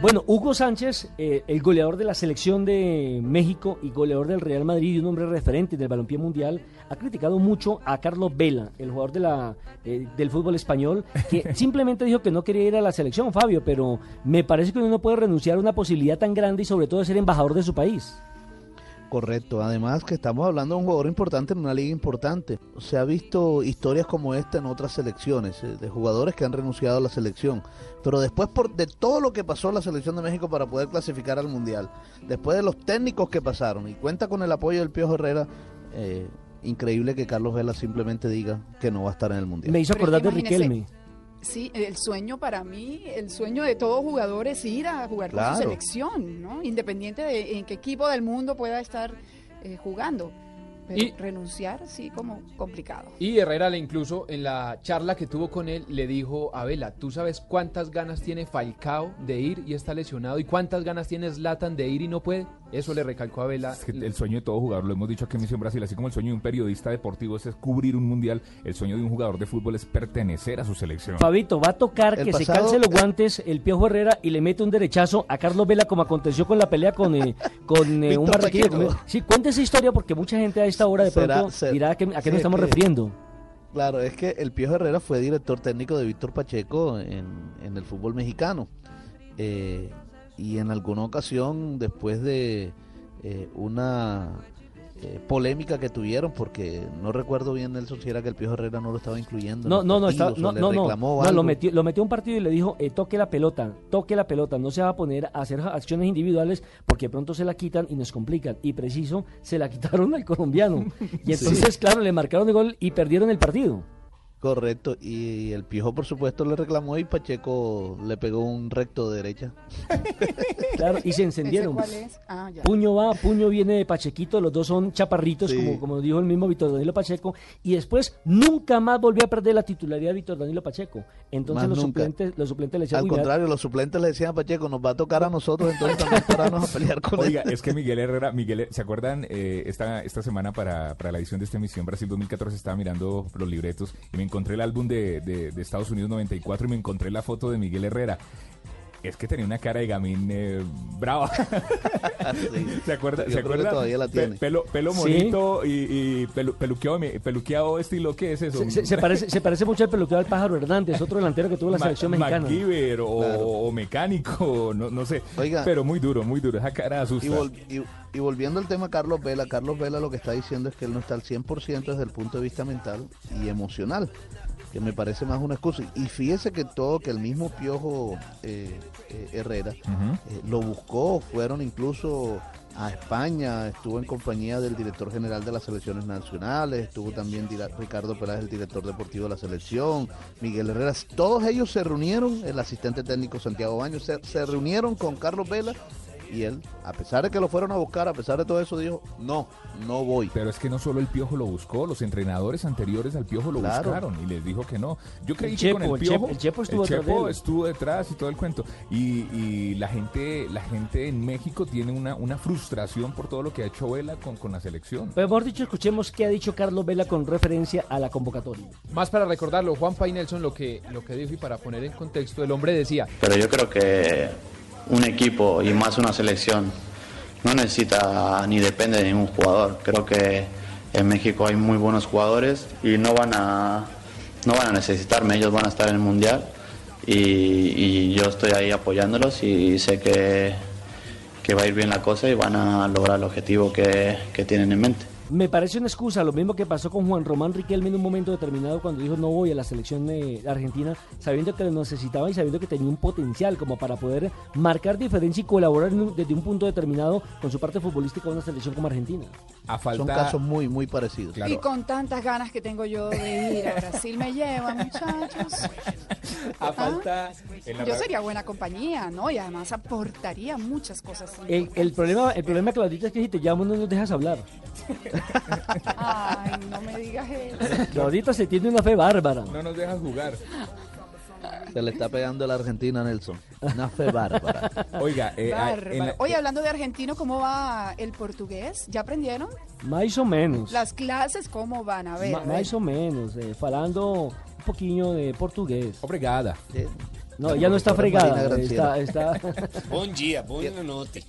S5: Bueno, Hugo Sánchez, eh, el goleador de la selección de México y goleador del Real Madrid y un hombre referente del balompié mundial, ha criticado mucho a Carlos Vela, el jugador de la, eh, del fútbol español, que simplemente dijo que no quería ir a la selección, Fabio, pero me parece que uno no puede renunciar a una posibilidad tan grande y sobre todo de ser embajador de su país.
S7: Correcto, además que estamos hablando de un jugador importante en una liga importante. Se ha visto historias como esta en otras selecciones, eh, de jugadores que han renunciado a la selección. Pero después por, de todo lo que pasó en la selección de México para poder clasificar al Mundial, después de los técnicos que pasaron y cuenta con el apoyo del Piojo Herrera, eh, increíble que Carlos Vela simplemente diga que no va a estar en el Mundial.
S5: Me hizo acordar
S10: que
S5: de Riquelme.
S10: Sí, el sueño para mí, el sueño de todo jugador es ir a jugar con
S7: Claro.
S10: su selección, ¿no? Independiente de en qué equipo del mundo pueda estar eh, jugando. Pero
S9: Y-
S10: renunciar, sí, como complicado.
S9: Y Herrera le incluso en la charla que tuvo con él le dijo a Vela, ¿tú sabes cuántas ganas tiene Falcao de ir y está lesionado? ¿Y cuántas ganas tiene Zlatan de ir y no puede? Eso le recalcó a Vela.
S6: Es que el sueño de todo jugador, lo hemos dicho aquí en Misión Brasil, así como el sueño de un periodista deportivo es cubrir un mundial, el sueño de un jugador de fútbol es pertenecer a su selección.
S5: Fabito, va a tocar
S7: El
S5: que se calce los guantes el Piojo Herrera y le mete un derechazo a Carlos Vela como aconteció con la pelea con, eh, con eh, un.
S7: Pacheco.
S5: Sí, cuente esa historia porque mucha gente a esta hora de
S7: Será-
S5: pronto dirá a qué, a qué
S7: sí,
S5: nos estamos
S7: que-
S5: refiriendo.
S7: Claro, es que el Piojo Herrera fue director técnico de Víctor Pacheco en, en el fútbol mexicano. Eh, y en alguna ocasión, después de eh, una eh, polémica que tuvieron, porque no recuerdo bien, Nelson, si era que el Piojo Herrera no lo estaba incluyendo. en
S5: No, no, no, está, no, no, no, no, lo metió, lo metió un partido y le dijo, eh, toque la pelota, toque la pelota, no se va a poner a hacer acciones individuales porque pronto se la quitan y nos complican. Y preciso, se la quitaron al colombiano. Y entonces, claro, le marcaron el gol y perdieron el partido.
S7: Correcto, y el Piojo por supuesto le reclamó y Pacheco le pegó un recto de derecha.
S5: Claro, y se encendieron.
S10: ¿Ese cuál es? Ah, ya.
S5: Puño va, puño viene de Pachequito, los dos son chaparritos,
S7: Sí.
S5: como, como dijo el mismo Víctor Danilo Pacheco, y después nunca más volvió a perder la titularidad de Víctor Danilo Pacheco. Entonces
S7: Más
S5: los
S7: nunca.
S5: suplentes, los suplentes le decían,
S7: Al
S5: "Uy, mira,
S7: contrario, los suplentes le decían a Pacheco, nos va a tocar a nosotros entonces también pararnos a pelear con
S6: Oiga,
S7: él.
S6: es que Miguel Herrera, Miguel, ¿se acuerdan? Eh, esta, esta semana para, para la edición de esta emisión Brasil 2014 estaba mirando los libretos y me encontré el álbum de, Estados Unidos 94 y me encontré la foto de Miguel Herrera. Es que tenía una cara de gamín eh, brava. ¿Se acuerda?
S7: Yo
S6: ¿Se
S7: creo que
S6: acuerda?
S7: todavía la
S6: Pe-
S7: tiene.
S6: pelo, pelo
S5: Sí.
S6: bonito y, y pelu- peluqueado, peluqueado estilo, ¿qué es eso?
S5: se, se- se parece, se parece mucho al peluqueado del Pájaro Hernández, otro delantero que tuvo la
S6: Ma-
S5: selección mexicana.
S6: MacGyver o,
S7: Claro.
S6: o mecánico, no, no sé.
S7: Oiga.
S6: Pero muy duro, muy duro. Esa cara asusta.
S7: Y, vol- y- y volviendo al tema Carlos Vela, Carlos Vela lo que está diciendo es que él no está al 100% desde el punto de vista mental y emocional, que me parece más una excusa. Y fíjese que todo, que el mismo Piojo eh, eh, Herrera eh, lo buscó, fueron incluso a España, estuvo en compañía del director general de las selecciones nacionales, estuvo también Ricardo Peláez, el director deportivo de la selección, Miguel Herrera, todos ellos se reunieron, el asistente técnico Santiago Baños, se, se reunieron con Carlos Vela y él, a pesar de que lo fueron a buscar, a pesar de todo eso, dijo, no, no voy.
S6: Pero es que no solo el Piojo lo buscó, los entrenadores anteriores al Piojo lo
S7: Claro.
S6: buscaron y les dijo que no. Yo creí
S5: El
S6: que con
S5: Chepo,
S6: el
S5: el
S6: Piojo,
S5: Chepo- el Chepo estuvo
S6: el Chepo estuvo detrás y todo el cuento. Y, y la gente la gente en México tiene una, una frustración por todo lo que ha hecho Vela con, con la selección.
S5: Pero mejor dicho, escuchemos qué ha dicho Carlos Vela con referencia a la convocatoria.
S9: Más para recordarlo, Juan Pay Nelson lo que, lo que dijo y para poner en contexto, el hombre decía,
S20: Pero yo creo que un equipo y más una selección no necesita ni depende de ningún jugador. Creo que en México hay muy buenos jugadores y no van a, no van a necesitarme, ellos van a estar en el Mundial y, yo estoy ahí apoyándolos y sé que, que va a ir bien la cosa y van a lograr el objetivo que, que tienen en mente.
S5: Me parece una excusa, lo mismo que pasó con Juan Román Riquelme en un momento determinado cuando dijo no voy a la selección eh, argentina, sabiendo que lo necesitaba y sabiendo que tenía un potencial como para poder marcar diferencia y colaborar en un- desde un punto determinado con su parte futbolística a una selección como Argentina.
S6: A
S7: Son casos muy, muy parecidos.
S10: Y con tantas ganas que tengo yo de ir a Brasil me llevan, muchachos.
S6: A falta en la
S10: Yo sería buena compañía, ¿no? Y además aportaría muchas cosas.
S5: El, el problema, el problema, Claudita, es que si te llamo no nos dejas hablar.
S10: Ay, no me digas eso.
S5: Claudita se tiene una fe bárbara.
S6: No nos dejas jugar.
S7: Se le está pegando a la Argentina, Nelson. Una fe bárbara.
S6: Oiga, eh, ah,
S10: Bárbaro.
S6: en la-
S10: Oye, hablando de argentino, ¿cómo va el portugués? ¿Ya aprendieron?
S5: Más o menos.
S10: Las clases, ¿cómo van? A ver.
S5: Mais ou menos, eh, falando un poquinho de portugués.
S6: Obrigada.
S5: No, ella no está fregada, está, está...
S8: Buen día, buena noche.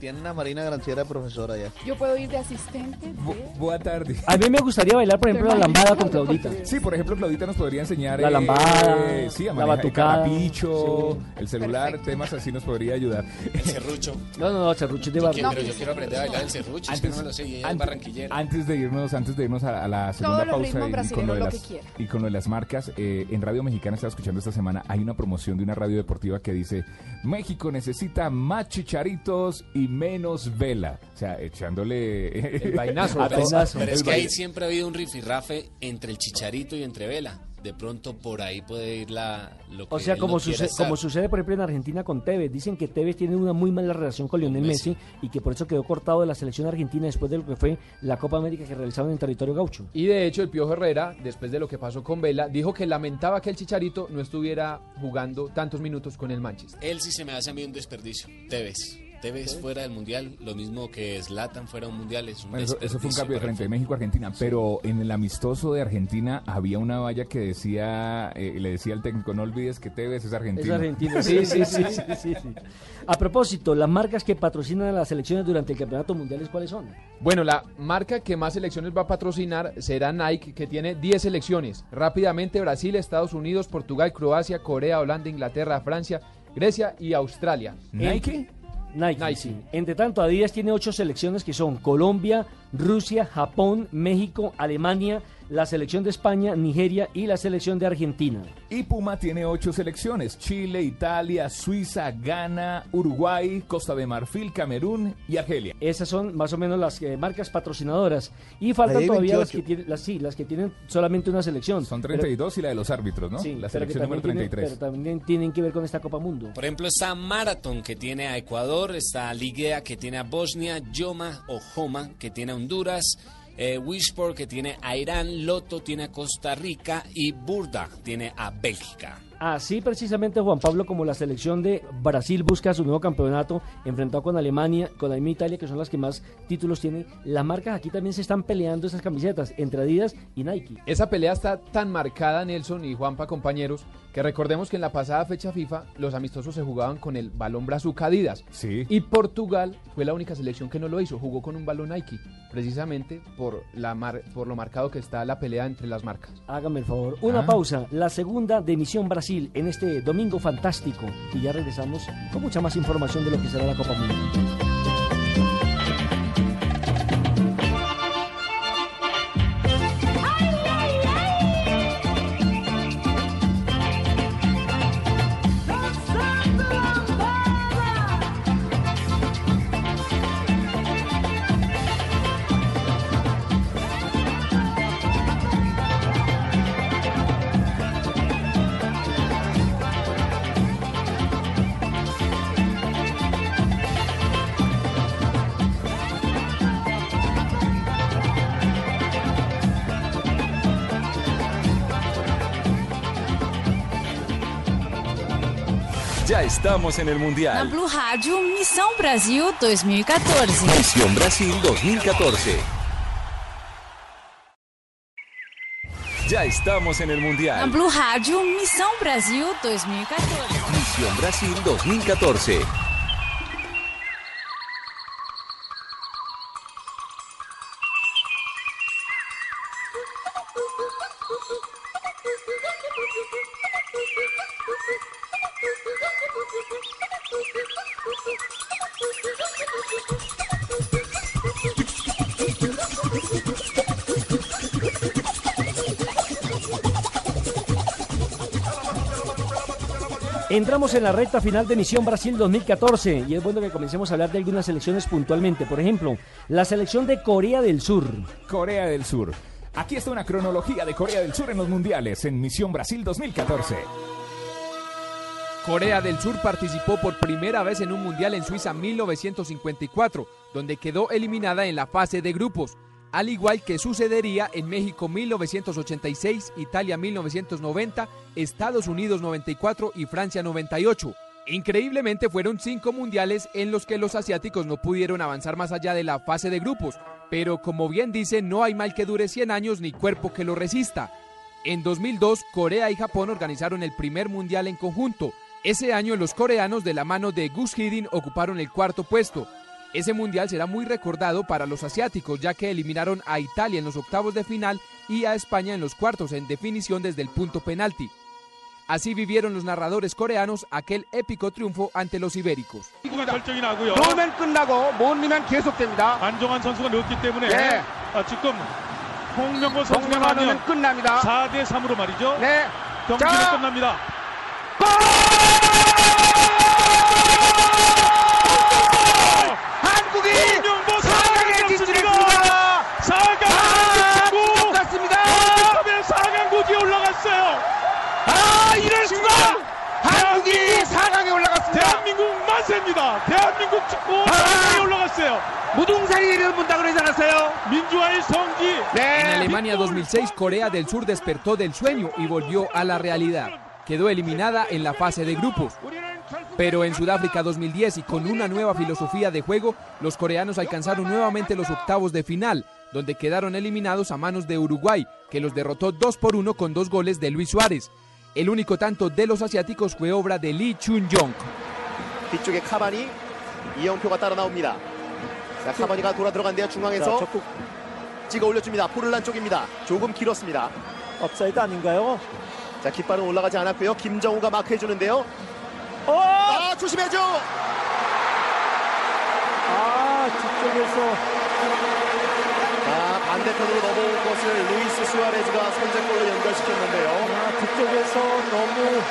S7: Tiene una Marina Granciera de profesora ya.
S10: Yo puedo ir de asistente. de-
S6: Buena tarde.
S5: A mí me gustaría bailar, por ejemplo, la lambada con Claudita.
S6: Sí, por ejemplo, Claudita nos podría enseñar
S5: La
S6: eh,
S5: lambada,
S6: sí, a
S5: la
S6: el
S5: batucada.
S6: carrapicho,
S5: Sí.
S6: el celular,
S8: Perfecto.
S6: temas así nos podría ayudar.
S8: El serrucho.
S5: No, no, no, serrucho de barrio.
S8: quiero- pero yo quiero aprender a bailar el serrucho, es que no lo sé, es
S6: antes-. Antes de irnos, antes de irnos a, a la segunda
S10: Todos
S6: pausa y, y con lo de
S10: lo
S6: las, y con lo de las marcas, eh, en Radio Mexicana estaba escuchando esta semana, hay una promoción de una radio deportiva que dice México necesita más chicharitos y menos vela. O sea, echándole
S9: El vainazo,
S6: a
S8: Pero, es- pero es
S6: el
S8: que ahí siempre ha habido un rifirrafe entre el chicharito y entre Vela. De pronto por ahí puede ir la lo que
S5: O sea,
S8: no
S5: sucede, como sucede, por ejemplo, en Argentina con Tevez. Dicen que Tevez tiene una muy mala relación con Lionel Messi. y que por eso quedó cortado de la selección argentina después de lo que fue la Copa América que realizaron en territorio gaucho.
S9: Y de hecho, el Piojo Herrera, después de lo que pasó con Vela, dijo que lamentaba que el Chicharito no estuviera jugando tantos minutos con el Manchester.
S8: Él sí se me hace a mí un desperdicio. Tevez. Tevez fuera del mundial, lo mismo que Zlatan fuera un mundial, es un
S6: Bueno, eso, eso fue un cambio de frente de México-Argentina, pero en el amistoso de Argentina había una valla que decía, eh, le decía al técnico, no olvides que Tevez es argentino.
S5: Es argentino, sí, sí, sí, sí, sí, sí. A propósito, las marcas que patrocinan a las selecciones durante el campeonato mundial, ¿cuáles son?
S9: Bueno, la marca que más selecciones va a patrocinar será Nike, que tiene 10 selecciones. Rápidamente Brasil, Estados Unidos, Portugal, Croacia, Corea, Holanda, Inglaterra, Francia, Grecia y Australia.
S5: ¿Nike? Nike, sí. Entre tanto, Adidas tiene ocho selecciones que son Colombia, Rusia, Japón, México, Alemania, la selección de España, Nigeria y la selección de Argentina.
S6: Y Puma tiene ocho selecciones: Chile, Italia, Suiza, Ghana, Uruguay, Costa de Marfil, Camerún y Argelia.
S5: Esas son más o menos las eh, marcas patrocinadoras. Y faltan todavía las
S6: 28.
S5: que, tienen, las, sí, las que tienen solamente una selección.
S6: Son
S5: Pero-
S6: 32 y la de los árbitros, ¿no?
S5: sí,
S6: la
S5: pero
S6: selección número
S5: también tienen-
S6: 33.
S5: pero también tienen que ver con esta Copa Mundo.
S8: Por ejemplo, está Marathon, que tiene a Ecuador, está Ligea, que tiene a Bosnia, Yoma o Joma, que tiene a Honduras, eh, Wishport, que tiene a Irán, Loto tiene a Costa Rica y Burda tiene a Bélgica.
S5: Así precisamente Juan Pablo como la selección de Brasil busca su nuevo campeonato enfrentado con Alemania, con la misma Italia que son las que más títulos tienen. Las marcas aquí también se están peleando esas camisetas entre Adidas y Nike.
S9: Esa pelea está tan marcada, Nelson y Juanpa, compañeros, que recordemos que en la pasada fecha FIFA los amistosos se jugaban con el balón Brazuca Adidas.
S6: Sí.
S9: Y Portugal fue la única selección que no lo hizo, jugó con un balón Nike, precisamente por, la mar- por lo marcado que está la pelea entre las marcas.
S5: Hágame el favor. Una
S9: Ah.
S5: pausa, la segunda de Misión Brasil en este domingo fantástico. Y ya regresamos con mucha más información de lo que será la Copa Mundial.
S3: Estamos en el
S4: Na
S3: Mundial.
S4: Blue Rádio, Missão Brasil 2014.
S3: Misión Brasil 2014. Ya estamos en el
S4: Na
S3: Mundial.
S4: Blue Rádio, Missão Brasil 2014.
S3: Misión Brasil 2014.
S5: Entramos en la recta final de Misión Brasil 2014 y es bueno que comencemos a hablar de algunas selecciones puntualmente. Por ejemplo, la selección de Corea del Sur.
S6: Corea del Sur. Aquí está una cronología de Corea del Sur en los mundiales en Misión Brasil 2014.
S9: Corea del Sur participó por primera vez en un mundial en Suiza 1954, donde quedó eliminada en la fase de grupos, al igual que sucedería en México 1986, Italia 1990, Estados Unidos 94 y Francia 98. Increíblemente fueron cinco mundiales en los que los asiáticos no pudieron avanzar más allá de la fase de grupos, pero como bien dice, no hay mal que dure 100 años ni cuerpo que lo resista. En 2002, Corea y Japón organizaron el primer mundial en conjunto. Ese año los coreanos de la mano de Gus Hiddink ocuparon el cuarto puesto. Ese mundial será muy recordado para los asiáticos ya que eliminaron a Italia en los octavos de final y a España en los cuartos en definición desde el punto penalti. Así vivieron los narradores coreanos aquel épico triunfo ante los ibéricos.
S21: 아,
S22: 이럴 수가! 한국이 4강에 올라갔습니다.
S21: 대한민국 만세입니다. 대한민국 축구 4강에 올라갔어요.
S22: 무등산이 내려본다 그러지 않았어요?
S21: 민주화의 성지.
S9: En Alemania 2006, Corea del Sur despertó del sueño y volvió a la realidad. Quedó eliminada en la fase de grupos. Pero en Sudáfrica 2010 y con una nueva filosofía de juego, los coreanos alcanzaron nuevamente los octavos de final, donde quedaron eliminados a manos de Uruguay, que los derrotó 2 por 1 con dos goles de Luis Suárez. El único tanto de los asiáticos fue obra de Lee Chun-jong.
S23: 뒤쪽에 카바니 이영표가 따라 나옵니다. 자 카바니가 돌아 들어간대요 중앙에서
S24: 자, 적극.
S23: 찍어 올려줍니다. 포를란 쪽입니다. 조금 길었습니다.
S24: 업사이드 아닌가요?
S23: 자 깃발은 올라가지 않았고요. 김정우가 마크 해 주는데요.
S24: 어!
S23: 아 조심해줘.
S24: 아, 뒤쪽에서
S23: 아, 반대편으로 넘어온 것을 루이스 수아레즈가 선제골로 연결시켰는데요.
S24: 아, 뒤쪽에서 너무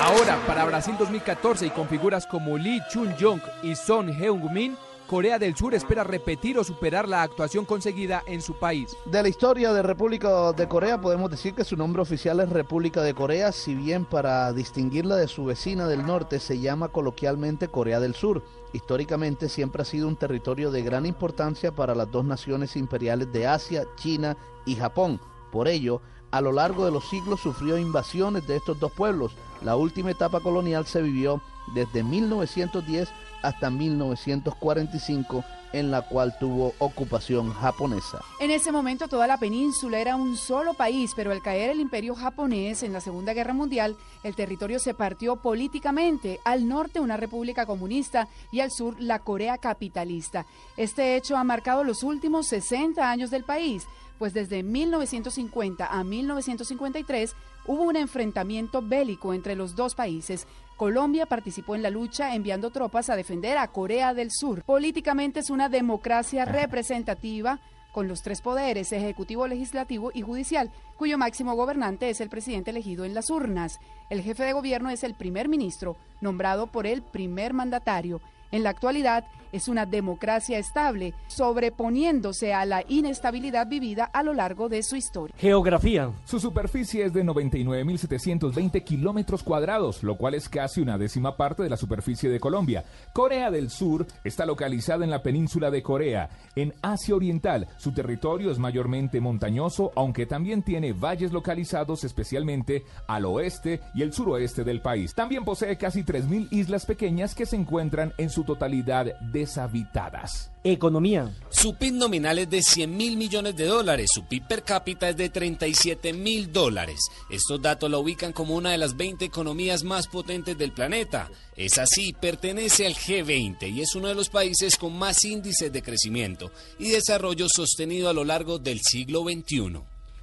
S9: Ahora, para Brasil 2014 y con figuras como Lee Chun-jong y Son Heung-min, Corea del Sur espera repetir o superar la actuación conseguida en su país.
S7: De la historia de República de Corea podemos decir que su nombre oficial es República de Corea, si bien para distinguirla de su vecina del norte se llama coloquialmente Corea del Sur. Históricamente siempre ha sido un territorio de gran importancia para las dos naciones imperiales de Asia, China y Japón. Por ello, a lo largo de los siglos sufrió invasiones de estos dos pueblos. La última etapa colonial se vivió desde 1910 hasta 1945, en la cual tuvo ocupación japonesa.
S10: En ese momento toda la península era un solo país, pero al caer el imperio japonés en la Segunda Guerra Mundial, el territorio se partió políticamente, al norte una república comunista y al sur la Corea capitalista. Este hecho ha marcado los últimos 60 años del país, pues desde 1950 a 1953 hubo un enfrentamiento bélico entre los dos países. Colombia participó en la lucha enviando tropas a defender a Corea del Sur. Políticamente es una democracia representativa con los tres poderes, ejecutivo, legislativo y judicial, cuyo máximo gobernante es el presidente elegido en las urnas. El jefe de gobierno es el primer ministro, nombrado por el primer mandatario. En la actualidad es una democracia estable, sobreponiéndose a la inestabilidad vivida a lo largo de su historia.
S5: Geografía.
S6: Su superficie es de 99.720 kilómetros cuadrados, lo cual es casi una décima parte de la superficie de Colombia. Corea del Sur está localizada en la península de Corea, en Asia Oriental. Su territorio es mayormente montañoso, aunque también tiene valles localizados especialmente al oeste y el suroeste del país. También posee casi 3.000 islas pequeñas que se encuentran en su totalidad deshabitadas.
S5: Economía.
S8: Su PIB nominal es de 100 mil millones de dólares, su PIB per cápita es de 37 mil dólares. Estos datos la ubican como una de las 20 economías más potentes del planeta. Es así, pertenece al G20 y es uno de los países con más índices de crecimiento y desarrollo sostenido a lo largo del siglo XXI.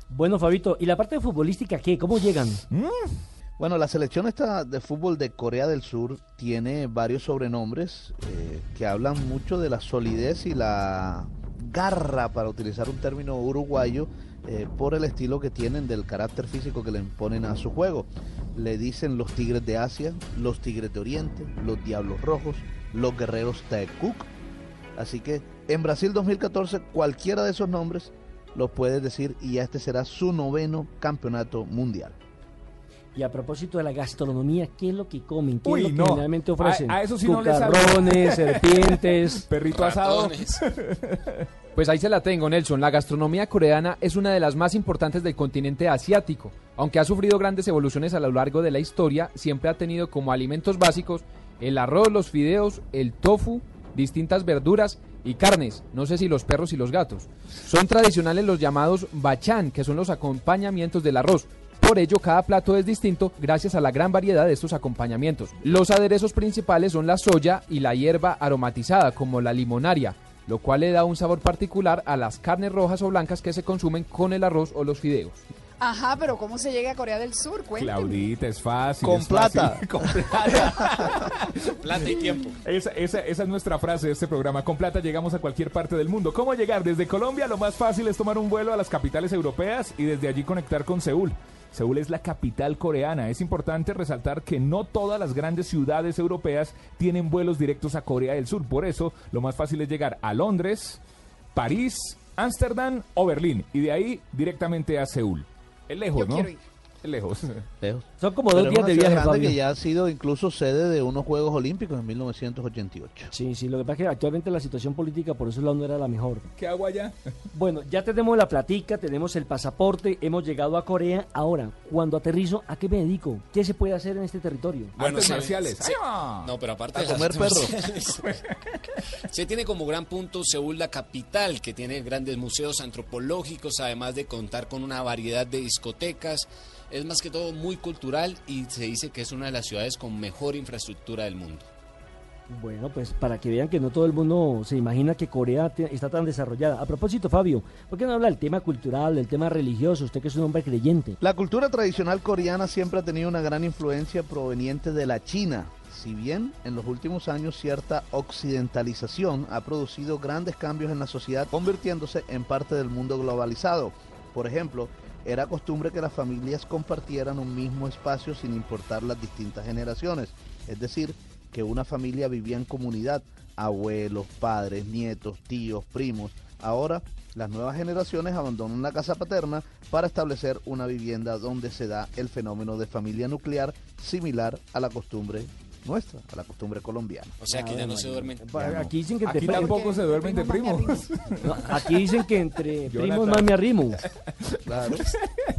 S5: Bueno, Fabito, ¿y la parte futbolística qué? ¿Cómo llegan?
S7: Bueno, la selección esta de fútbol de Corea del Sur tiene varios sobrenombres eh, que hablan mucho de la solidez y la garra, para utilizar un término uruguayo, eh, por el estilo que tienen del carácter físico que le imponen a su juego. Le dicen los Tigres de Asia, los Tigres de Oriente, los Diablos Rojos, los Guerreros Taekuk. Así que en Brasil 2014 cualquiera de esos nombres los puedes decir y ya este será su noveno campeonato mundial.
S5: Y a propósito de la gastronomía, ¿qué es lo que comen? ¿Qué
S6: Uy,
S5: es lo que
S6: no.
S5: generalmente ofrecen?
S6: A- a eso sí no
S5: serpientes.
S6: Perrito asado.
S9: Pues ahí se la tengo, Nelson. La gastronomía coreana es una de las más importantes del continente asiático. Aunque ha sufrido grandes evoluciones a lo largo de la historia, siempre ha tenido como alimentos básicos el arroz, los fideos, el tofu, distintas verduras y carnes. No sé si los perros y los gatos. Son tradicionales los llamados bachan, que son los acompañamientos del arroz. Por ello, cada plato es distinto gracias a la gran variedad de estos acompañamientos. Los aderezos principales son la soya y la hierba aromatizada, como la limonaria, lo cual le da un sabor particular a las carnes rojas o blancas que se consumen con el arroz o los fideos.
S10: Ajá, pero ¿cómo se llega a Corea del Sur? Cuénteme.
S6: Claudita, es fácil.
S7: Con
S6: es fácil.
S7: plata.
S6: Con plata.
S8: Plata y tiempo.
S6: Esa, esa- esa es nuestra frase de este programa. Con plata llegamos a cualquier parte del mundo. ¿Cómo llegar? Desde Colombia lo más fácil es tomar un vuelo a las capitales europeas y desde allí conectar con Seúl. Seúl es la capital coreana. Es importante resaltar que no todas las grandes ciudades europeas tienen vuelos directos a Corea del Sur. Por eso, lo más fácil es llegar a Londres, París, Ámsterdam o Berlín. Y de ahí directamente a Seúl. Es lejos,
S10: Yo
S6: ¿no?
S10: quiero ir.
S6: Lejos.
S7: Lejos.
S5: Son como dos días de viaje,
S7: grande
S5: Fabio.
S7: que ya ha sido incluso sede de unos Juegos Olímpicos en 1988.
S5: Sí, sí, lo que pasa es que actualmente la situación política por eso no era la mejor.
S6: ¿Qué hago allá?
S5: Bueno, ya tenemos la platica, tenemos el pasaporte, hemos llegado a Corea. Ahora, cuando aterrizo, ¿a qué me dedico? ¿Qué se puede hacer en este territorio?
S6: Artes
S8: se-
S6: marciales. ¡Ay,
S8: no, pero aparte
S7: A
S8: de
S7: comer
S8: artes
S7: perro.
S8: marciales, se tiene como gran punto Seúl la capital, que tiene grandes museos antropológicos, además de contar con una variedad de discotecas. Es más que todo muy cultural y se dice que es una de las ciudades con mejor infraestructura del mundo.
S5: Bueno, pues para que vean que no todo el mundo se imagina que Corea está tan desarrollada. A propósito, Fabio, ¿por qué no habla del tema cultural, del tema religioso? Usted que es un hombre creyente.
S7: La cultura tradicional coreana siempre ha tenido una gran influencia proveniente de la China. si bien en los últimos años cierta occidentalización ha producido grandes cambios en la sociedad, convirtiéndose en parte del mundo globalizado. Por ejemplo, era costumbre que las familias compartieran un mismo espacio sin importar las distintas generaciones, es decir, que una familia vivía en comunidad, abuelos, padres, nietos, tíos, primos. Ahora las nuevas generaciones abandonan la casa paterna para establecer una vivienda donde se da el fenómeno de familia nuclear similar a la costumbre nuestra, a la costumbre colombiana.
S8: O sea que ya no se duermen.
S5: Aquí dicen que
S6: Aquí tampoco se duermen de primos.
S5: No, aquí dicen que entre primos más me arrimo.
S7: Claro.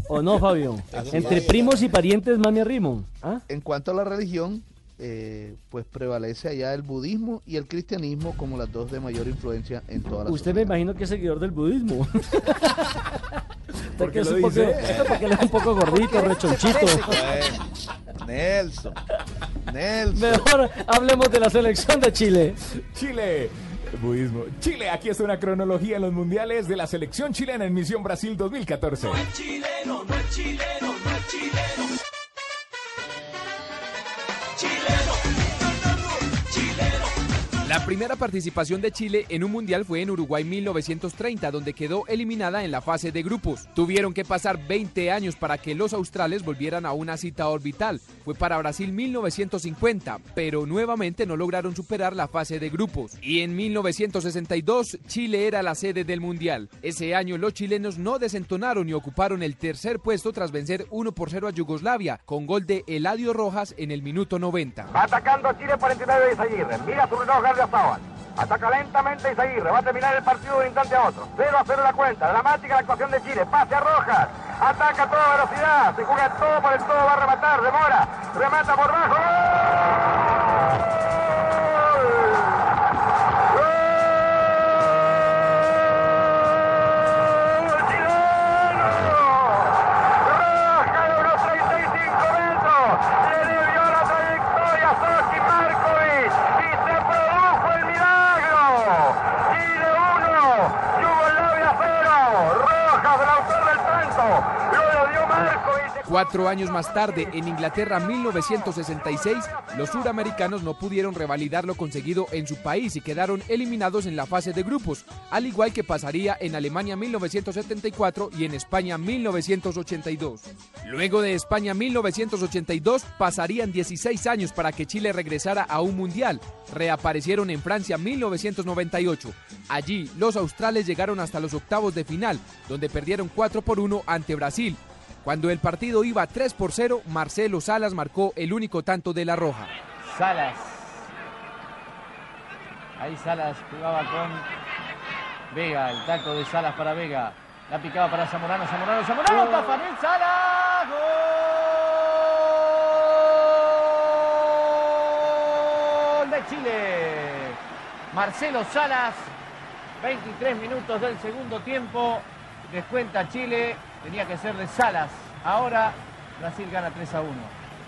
S5: ¿O no, Fabio? Entre primos y parientes más me arrimo. ¿Ah?
S7: En cuanto a la religión, eh, pues prevalece allá el budismo y el cristianismo como las dos de mayor influencia en toda la
S5: Usted me imagino que es seguidor del budismo.
S7: ¿Por
S5: Porque es un poco, porque él es un poco gordito, rechonchito.
S7: Nelson, Nelson.
S5: Mejor hablemos de la selección de Chile.
S6: Chile. Budismo. Chile, aquí está una cronología en los mundiales de la selección chilena en Misión Brasil 2014.
S22: chileno, no es chileno, no es chileno. Chileno, chileno.
S9: La primera participación de Chile en un mundial fue en Uruguay 1930, donde quedó eliminada en la fase de grupos. Tuvieron que pasar 20 años para que los australes volvieran a una cita orbital. Fue para Brasil 1950, pero nuevamente no lograron superar la fase de grupos. Y en 1962 Chile era la sede del mundial. Ese año los chilenos no desentonaron y ocuparon el tercer puesto tras vencer 1 por 0 a Yugoslavia, con gol de Eladio Rojas en el minuto 90.
S22: Atacando Chile 49 de. Mira su reloj Ataca lentamente Izaguirre. Va a terminar el partido de un instante a otro. 0 a 0 la cuenta. Dramática la actuación de Chile. Pase a Rojas. Ataca a toda velocidad. Se juega todo por el todo. Va a rematar. Demora. Remata por bajo.
S9: Cuatro años más tarde, en Inglaterra 1966, los suramericanos no pudieron revalidar lo conseguido en su país y quedaron eliminados en la fase de grupos, al igual que pasaría en Alemania 1974 y en España 1982. Luego de España 1982, pasarían 16 años para que Chile regresara a un mundial. Reaparecieron en Francia 1998. Allí, los australes llegaron hasta los octavos de final, donde perdieron 4 por 1 ante Brasil. Cuando el partido iba 3 por 0, Marcelo Salas marcó el único tanto de la Roja.
S25: Salas. Ahí Salas jugaba con Vega, el taco de Salas para Vega. La picaba para Zamorano, Zamorano, Zamorano, Tafanel Salas. Gol de Chile. Marcelo Salas, 23 minutos del segundo tiempo. Descuenta Chile, tenía que ser de Salas. Ahora Brasil gana 3 a 1.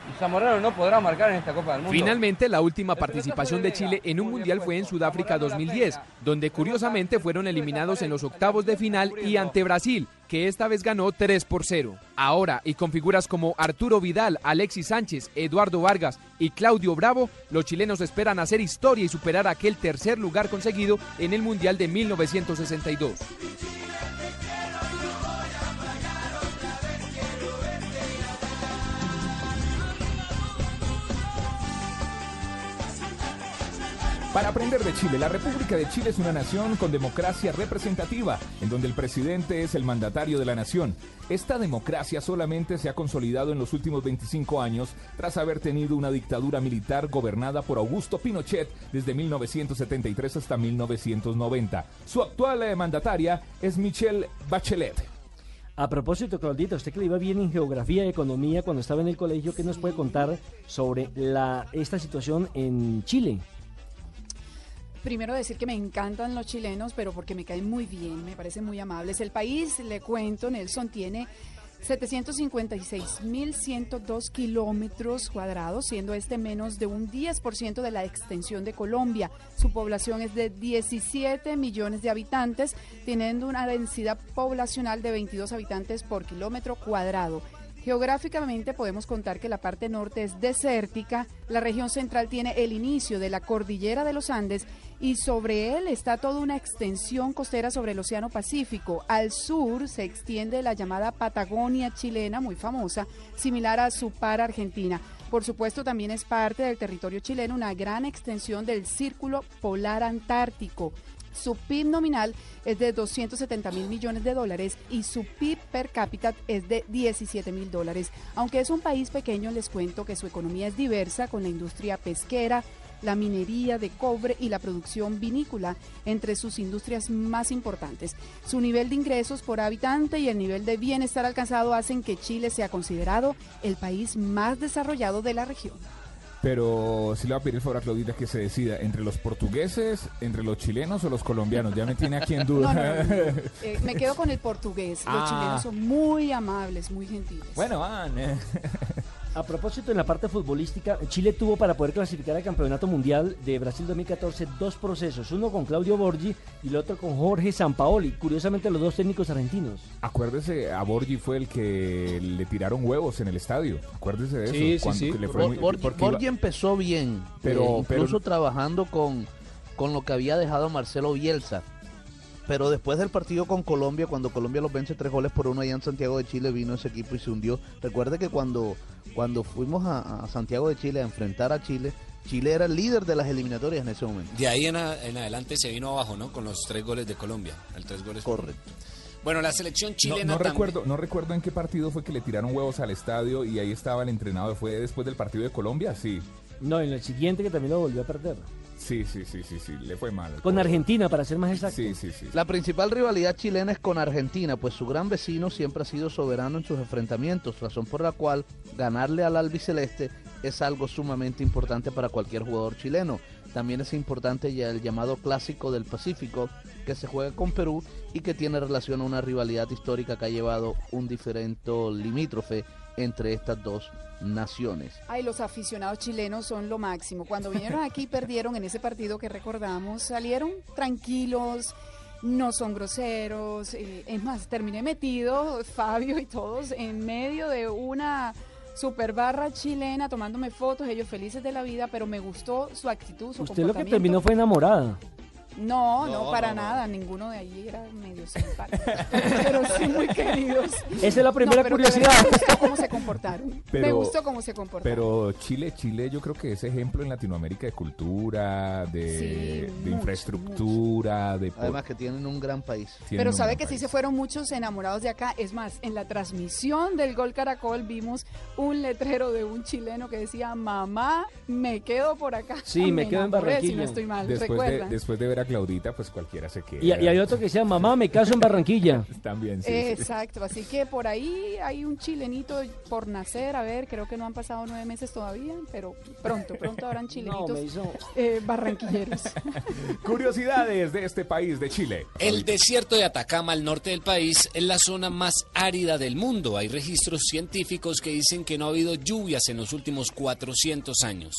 S25: Y Zamorano no podrá marcar en esta Copa del Mundo.
S9: Finalmente, la última participación de Chile en un mundial fue en Sudáfrica 2010, donde curiosamente fueron eliminados en los octavos de final y ante Brasil, que esta vez ganó 3 por 0. Ahora, y con figuras como Arturo Vidal, Alexis Sánchez, Eduardo Vargas y Claudio Bravo, los chilenos esperan hacer historia y superar aquel tercer lugar conseguido en el Mundial de 1962.
S6: Para aprender de Chile, la República de Chile es una nación con democracia representativa, en donde el presidente es el mandatario de la nación. Esta democracia solamente se ha consolidado en los últimos 25 años tras haber tenido una dictadura militar gobernada por Augusto Pinochet desde 1973 hasta 1990. Su actual eh, mandataria es Michelle Bachelet.
S5: A propósito, Claudita, usted que le iba bien en geografía y economía cuando estaba en el colegio, ¿qué nos puede contar sobre la, esta situación en Chile?
S10: Primero decir que me encantan los chilenos, pero porque me caen muy bien, me parecen muy amables. El país, le cuento, Nelson, tiene 756.102 kilómetros cuadrados, siendo este menos de un 10% de la extensión de Colombia. Su población es de 17 millones de habitantes, teniendo una densidad poblacional de 22 habitantes por kilómetro cuadrado. Geográficamente podemos contar que la parte norte es desértica, la región central tiene el inicio de la cordillera de los Andes y sobre él está toda una extensión costera sobre el Océano Pacífico. Al sur se extiende la llamada Patagonia chilena, muy famosa, similar a su par argentina. Por supuesto, también es parte del territorio chileno una gran extensión del Círculo Polar Antártico. Su PIB nominal es de 270 mil millones de dólares y su PIB per cápita es de 17 mil dólares. Aunque es un país pequeño, les cuento que su economía es diversa con la industria pesquera, la minería de cobre y la producción vinícola entre sus industrias más importantes. Su nivel de ingresos por habitante y el nivel de bienestar alcanzado hacen que Chile sea considerado el país más desarrollado de la región.
S6: Pero sí le va a pedir el favor a Claudita que se decida entre los portugueses, entre los chilenos o los colombianos. Ya me tiene aquí en duda.
S10: No, no, no. Eh, me quedo con el portugués. Los
S6: Ah.
S10: chilenos son muy amables, muy gentiles.
S6: Bueno, van.
S5: A propósito, en la parte futbolística, Chile tuvo para poder clasificar al Campeonato Mundial de Brasil 2014 dos procesos, uno con Claudio Borgi y el otro con Jorge Sampaoli, curiosamente los dos técnicos argentinos.
S6: Acuérdese, a Borgi fue el que le tiraron huevos en el estadio. Acuérdese de eso.
S7: Sí, sí,
S6: cuando
S7: sí.
S6: le fue muy-
S7: Borgi,
S6: porque iba-
S7: Borgi empezó bien,
S6: Pero-
S7: eh, incluso
S6: pero-
S7: trabajando con, con lo que había dejado Marcelo Bielsa. Pero después del partido con Colombia, cuando Colombia los vence tres goles por uno allá en Santiago de Chile, vino ese equipo y se hundió. Recuerde que cuando, cuando fuimos a, a Santiago de Chile a enfrentar a Chile, Chile era el líder de las eliminatorias en ese momento.
S8: De ahí en, a- en adelante se vino abajo, ¿no? Con los tres goles de Colombia. El tres goles.
S7: Correcto.
S8: Bueno, la selección
S6: No,
S8: chilena
S6: no recuerdo, no recuerdo en qué partido fue que le tiraron huevos al estadio y ahí estaba el entrenador. ¿Fue después del partido de Colombia? Sí.
S5: No, en el siguiente que también lo volvió a perder.
S6: Sí, sí, sí, sí, sí. Le fue mal.
S5: Con Argentina, para ser más exacto.
S6: Sí, sí, sí.
S7: La principal rivalidad chilena es con Argentina, pues su gran vecino siempre ha sido soberano en sus enfrentamientos, razón por la cual ganarle al albiceleste es algo sumamente importante para cualquier jugador chileno. También es importante ya el llamado Clásico del Pacífico, que se juega con Perú y que tiene relación a una rivalidad histórica que ha llevado un diferente limítrofe entre estas dos naciones.
S10: Ay, los aficionados chilenos son lo máximo. Cuando vinieron aquí perdieron en ese partido que recordamos, salieron tranquilos, no son groseros. eh, es más, terminé metido, Fabio y todos, en medio de una super barra chilena tomándome fotos, ellos felices de la vida, pero me gustó su actitud, su
S5: Usted lo que terminó fue enamorada.
S10: No, no,
S5: No,
S10: para
S5: no, no.
S10: nada, ninguno de allí era medio simpático. pero sí muy queridos.
S5: Esa es la primera
S10: pero
S5: curiosidad.
S10: Me gustó cómo se comportaron. me
S6: Pero-
S10: gustó cómo se comportaron.
S6: Pero Chile, Chile yo creo que es ejemplo en Latinoamérica de cultura, de,
S10: Sí,
S6: de
S10: mucho,
S6: infraestructura, de...
S7: Además que tienen un gran país.
S6: tienen
S10: Pero sabe que sí se fueron muchos enamorados de acá. Es más, en la transmisión del Gol Caracol vimos un letrero de un chileno que decía, mamá, me quedo por acá.
S5: Sí, me quedo en
S10: enamoré, Si
S5: Barranquilla.
S10: no estoy mal,
S6: Después de, después de ver a Claudita, pues cualquiera se queda.
S5: Y, y hay otro que decía, mamá, me caso en Barranquilla.
S6: También, sí. sí.
S10: Exacto, así que por ahí hay un chilenito por nacer, a ver, creo que no han pasado nueve meses todavía, pero pronto, pronto habrán chilenitos
S5: me hizo-
S10: eh, barranquilleros.
S6: Curiosidades de este país, de Chile.
S8: El desierto de Atacama, al norte del país, es la zona más árida del mundo. Hay registros científicos que dicen que no ha habido lluvias en los últimos 400 años.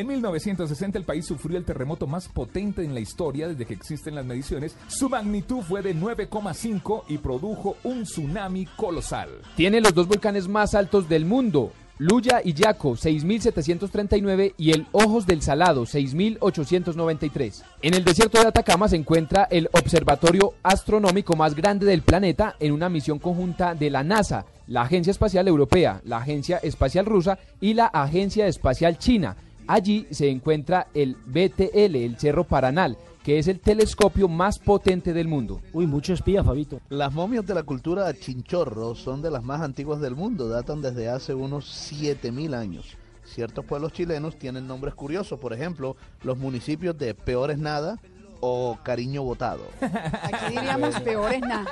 S6: En 1960 el país sufrió el terremoto más potente en la historia desde que existen las mediciones. Su magnitud fue de 9,5 y produjo un tsunami colosal.
S9: Tiene los dos volcanes más altos del mundo. Luya y Yaco, 6.739 y el Ojos del Salado, 6.893. En el desierto de Atacama se encuentra el observatorio astronómico más grande del planeta en una misión conjunta de la NASA, la Agencia Espacial Europea, la Agencia Espacial Rusa y la Agencia Espacial China. Allí se encuentra el BTL, el Cerro Paranal, que es el telescopio más potente del mundo.
S5: Uy, mucho espía, Fabito.
S7: Las momias de la cultura chinchorro son de las más antiguas del mundo, datan desde hace unos 7000 años. Ciertos pueblos chilenos tienen nombres curiosos, por ejemplo, los municipios de Peores Nada o Cariño Botado.
S10: Aquí diríamos peores nada.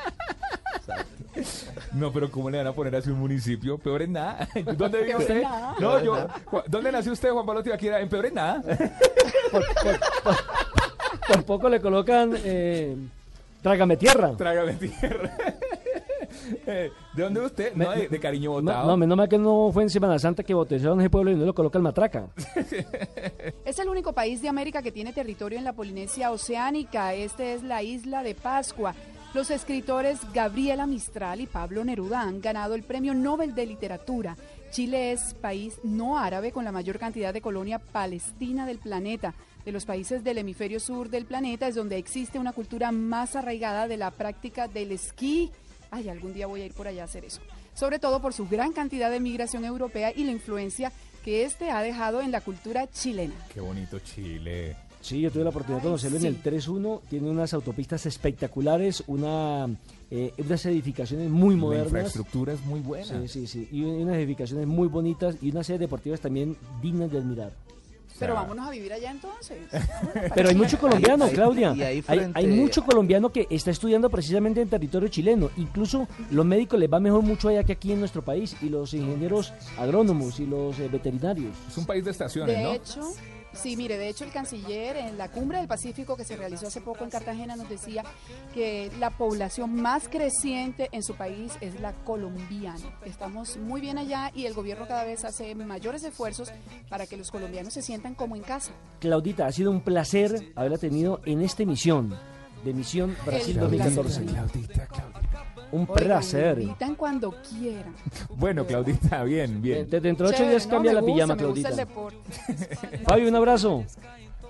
S6: No, pero ¿cómo le van a poner así un municipio? Peor en nada. ¿Dónde vive
S10: Peor
S6: usted? No,
S7: Peor
S6: yo. ¿Dónde nació usted, Juan Pablo Tibaquira? En peor en nada.
S5: Por poco le colocan eh, Trágame tierra.
S6: Trágame tierra. ¿De dónde es usted?
S5: Me-
S6: no, de, de cariño
S5: No,
S6: botado.
S5: no, menos mal que no fue en Semana Santa que botezaron ese pueblo y no lo coloca el matraca.
S10: Es el único país de América que tiene territorio en la Polinesia Oceánica. Este es la isla de Pascua. Los escritores Gabriela Mistral y Pablo Neruda han ganado el Premio Nobel de Literatura. Chile es país no árabe con la mayor cantidad de colonia palestina del planeta. De los países del hemisferio sur del planeta es donde existe una cultura más arraigada de la práctica del esquí. Ay, algún día voy a ir por allá a hacer eso. Sobre todo por su gran cantidad de migración europea y la influencia que este ha dejado en la cultura chilena.
S6: Qué bonito Chile.
S5: Sí, yo tuve la oportunidad de conocerlo en el 3-1. Tiene unas autopistas espectaculares, una, eh, unas edificaciones muy
S6: La
S5: modernas.
S6: infraestructura es muy buena.
S5: Sí, sí, sí. Y unas edificaciones muy bonitas y unas series deportivas también dignas de admirar.
S10: Pero vámonos a vivir allá entonces.
S5: Pero hay mucho colombiano,
S7: Ahí-
S5: Claudia. hay,
S7: frente-
S5: hay mucho colombiano que está estudiando precisamente en territorio chileno. Incluso los médicos les va mejor mucho allá que aquí en nuestro país. Y los ingenieros agrónomos y los eh, veterinarios.
S6: Es un país de estaciones,
S10: De
S6: ¿no?
S10: hecho, sí, mire, de hecho el canciller en la cumbre del Pacífico que se realizó hace poco en Cartagena nos decía que la población más creciente en su país es la colombiana. Estamos muy bien allá y el gobierno cada vez hace mayores esfuerzos para que los colombianos se sientan como en casa.
S5: Claudita, ha sido un placer haberla tenido en esta emisión de Misión Brasil
S10: El
S5: 2014. Un placer.
S10: Invitan cuando quieran.
S6: Bueno, Claudita, bien, bien.
S5: Desde dentro de ocho días cambia
S10: me
S5: la
S10: gusta,
S5: pijama,
S10: me
S5: Claudita. Fabio, un abrazo.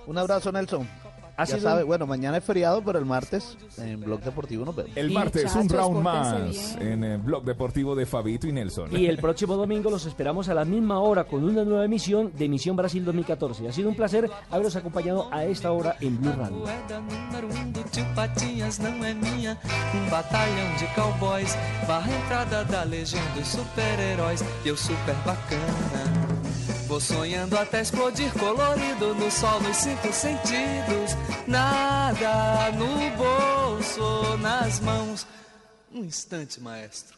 S7: Un abrazo, Nelson.
S5: Ha
S7: Ya
S5: sido
S7: sabe,
S5: un-
S7: bueno, mañana es feriado, pero el martes en Blog Deportivo nos vemos.
S6: El martes, un round más en el blog deportivo de Fabito y Nelson.
S5: Y el próximo domingo los esperamos a la misma hora con una nueva emisión de Misión Brasil 2014. Ha sido un placer haberos acompañado a esta hora en Blue Radio.
S26: um. Um batalhão de cowboys, barra entrada da legião dos super-heróis. Eu super bacana. Vou sonhando até explodir colorido no sol, nos cinco sentidos. Nada no bolso, nas mãos. Um instante, maestro.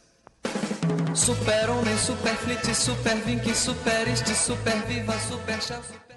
S26: Super homem, super flit, super vink, super este, super viva, super chá, super.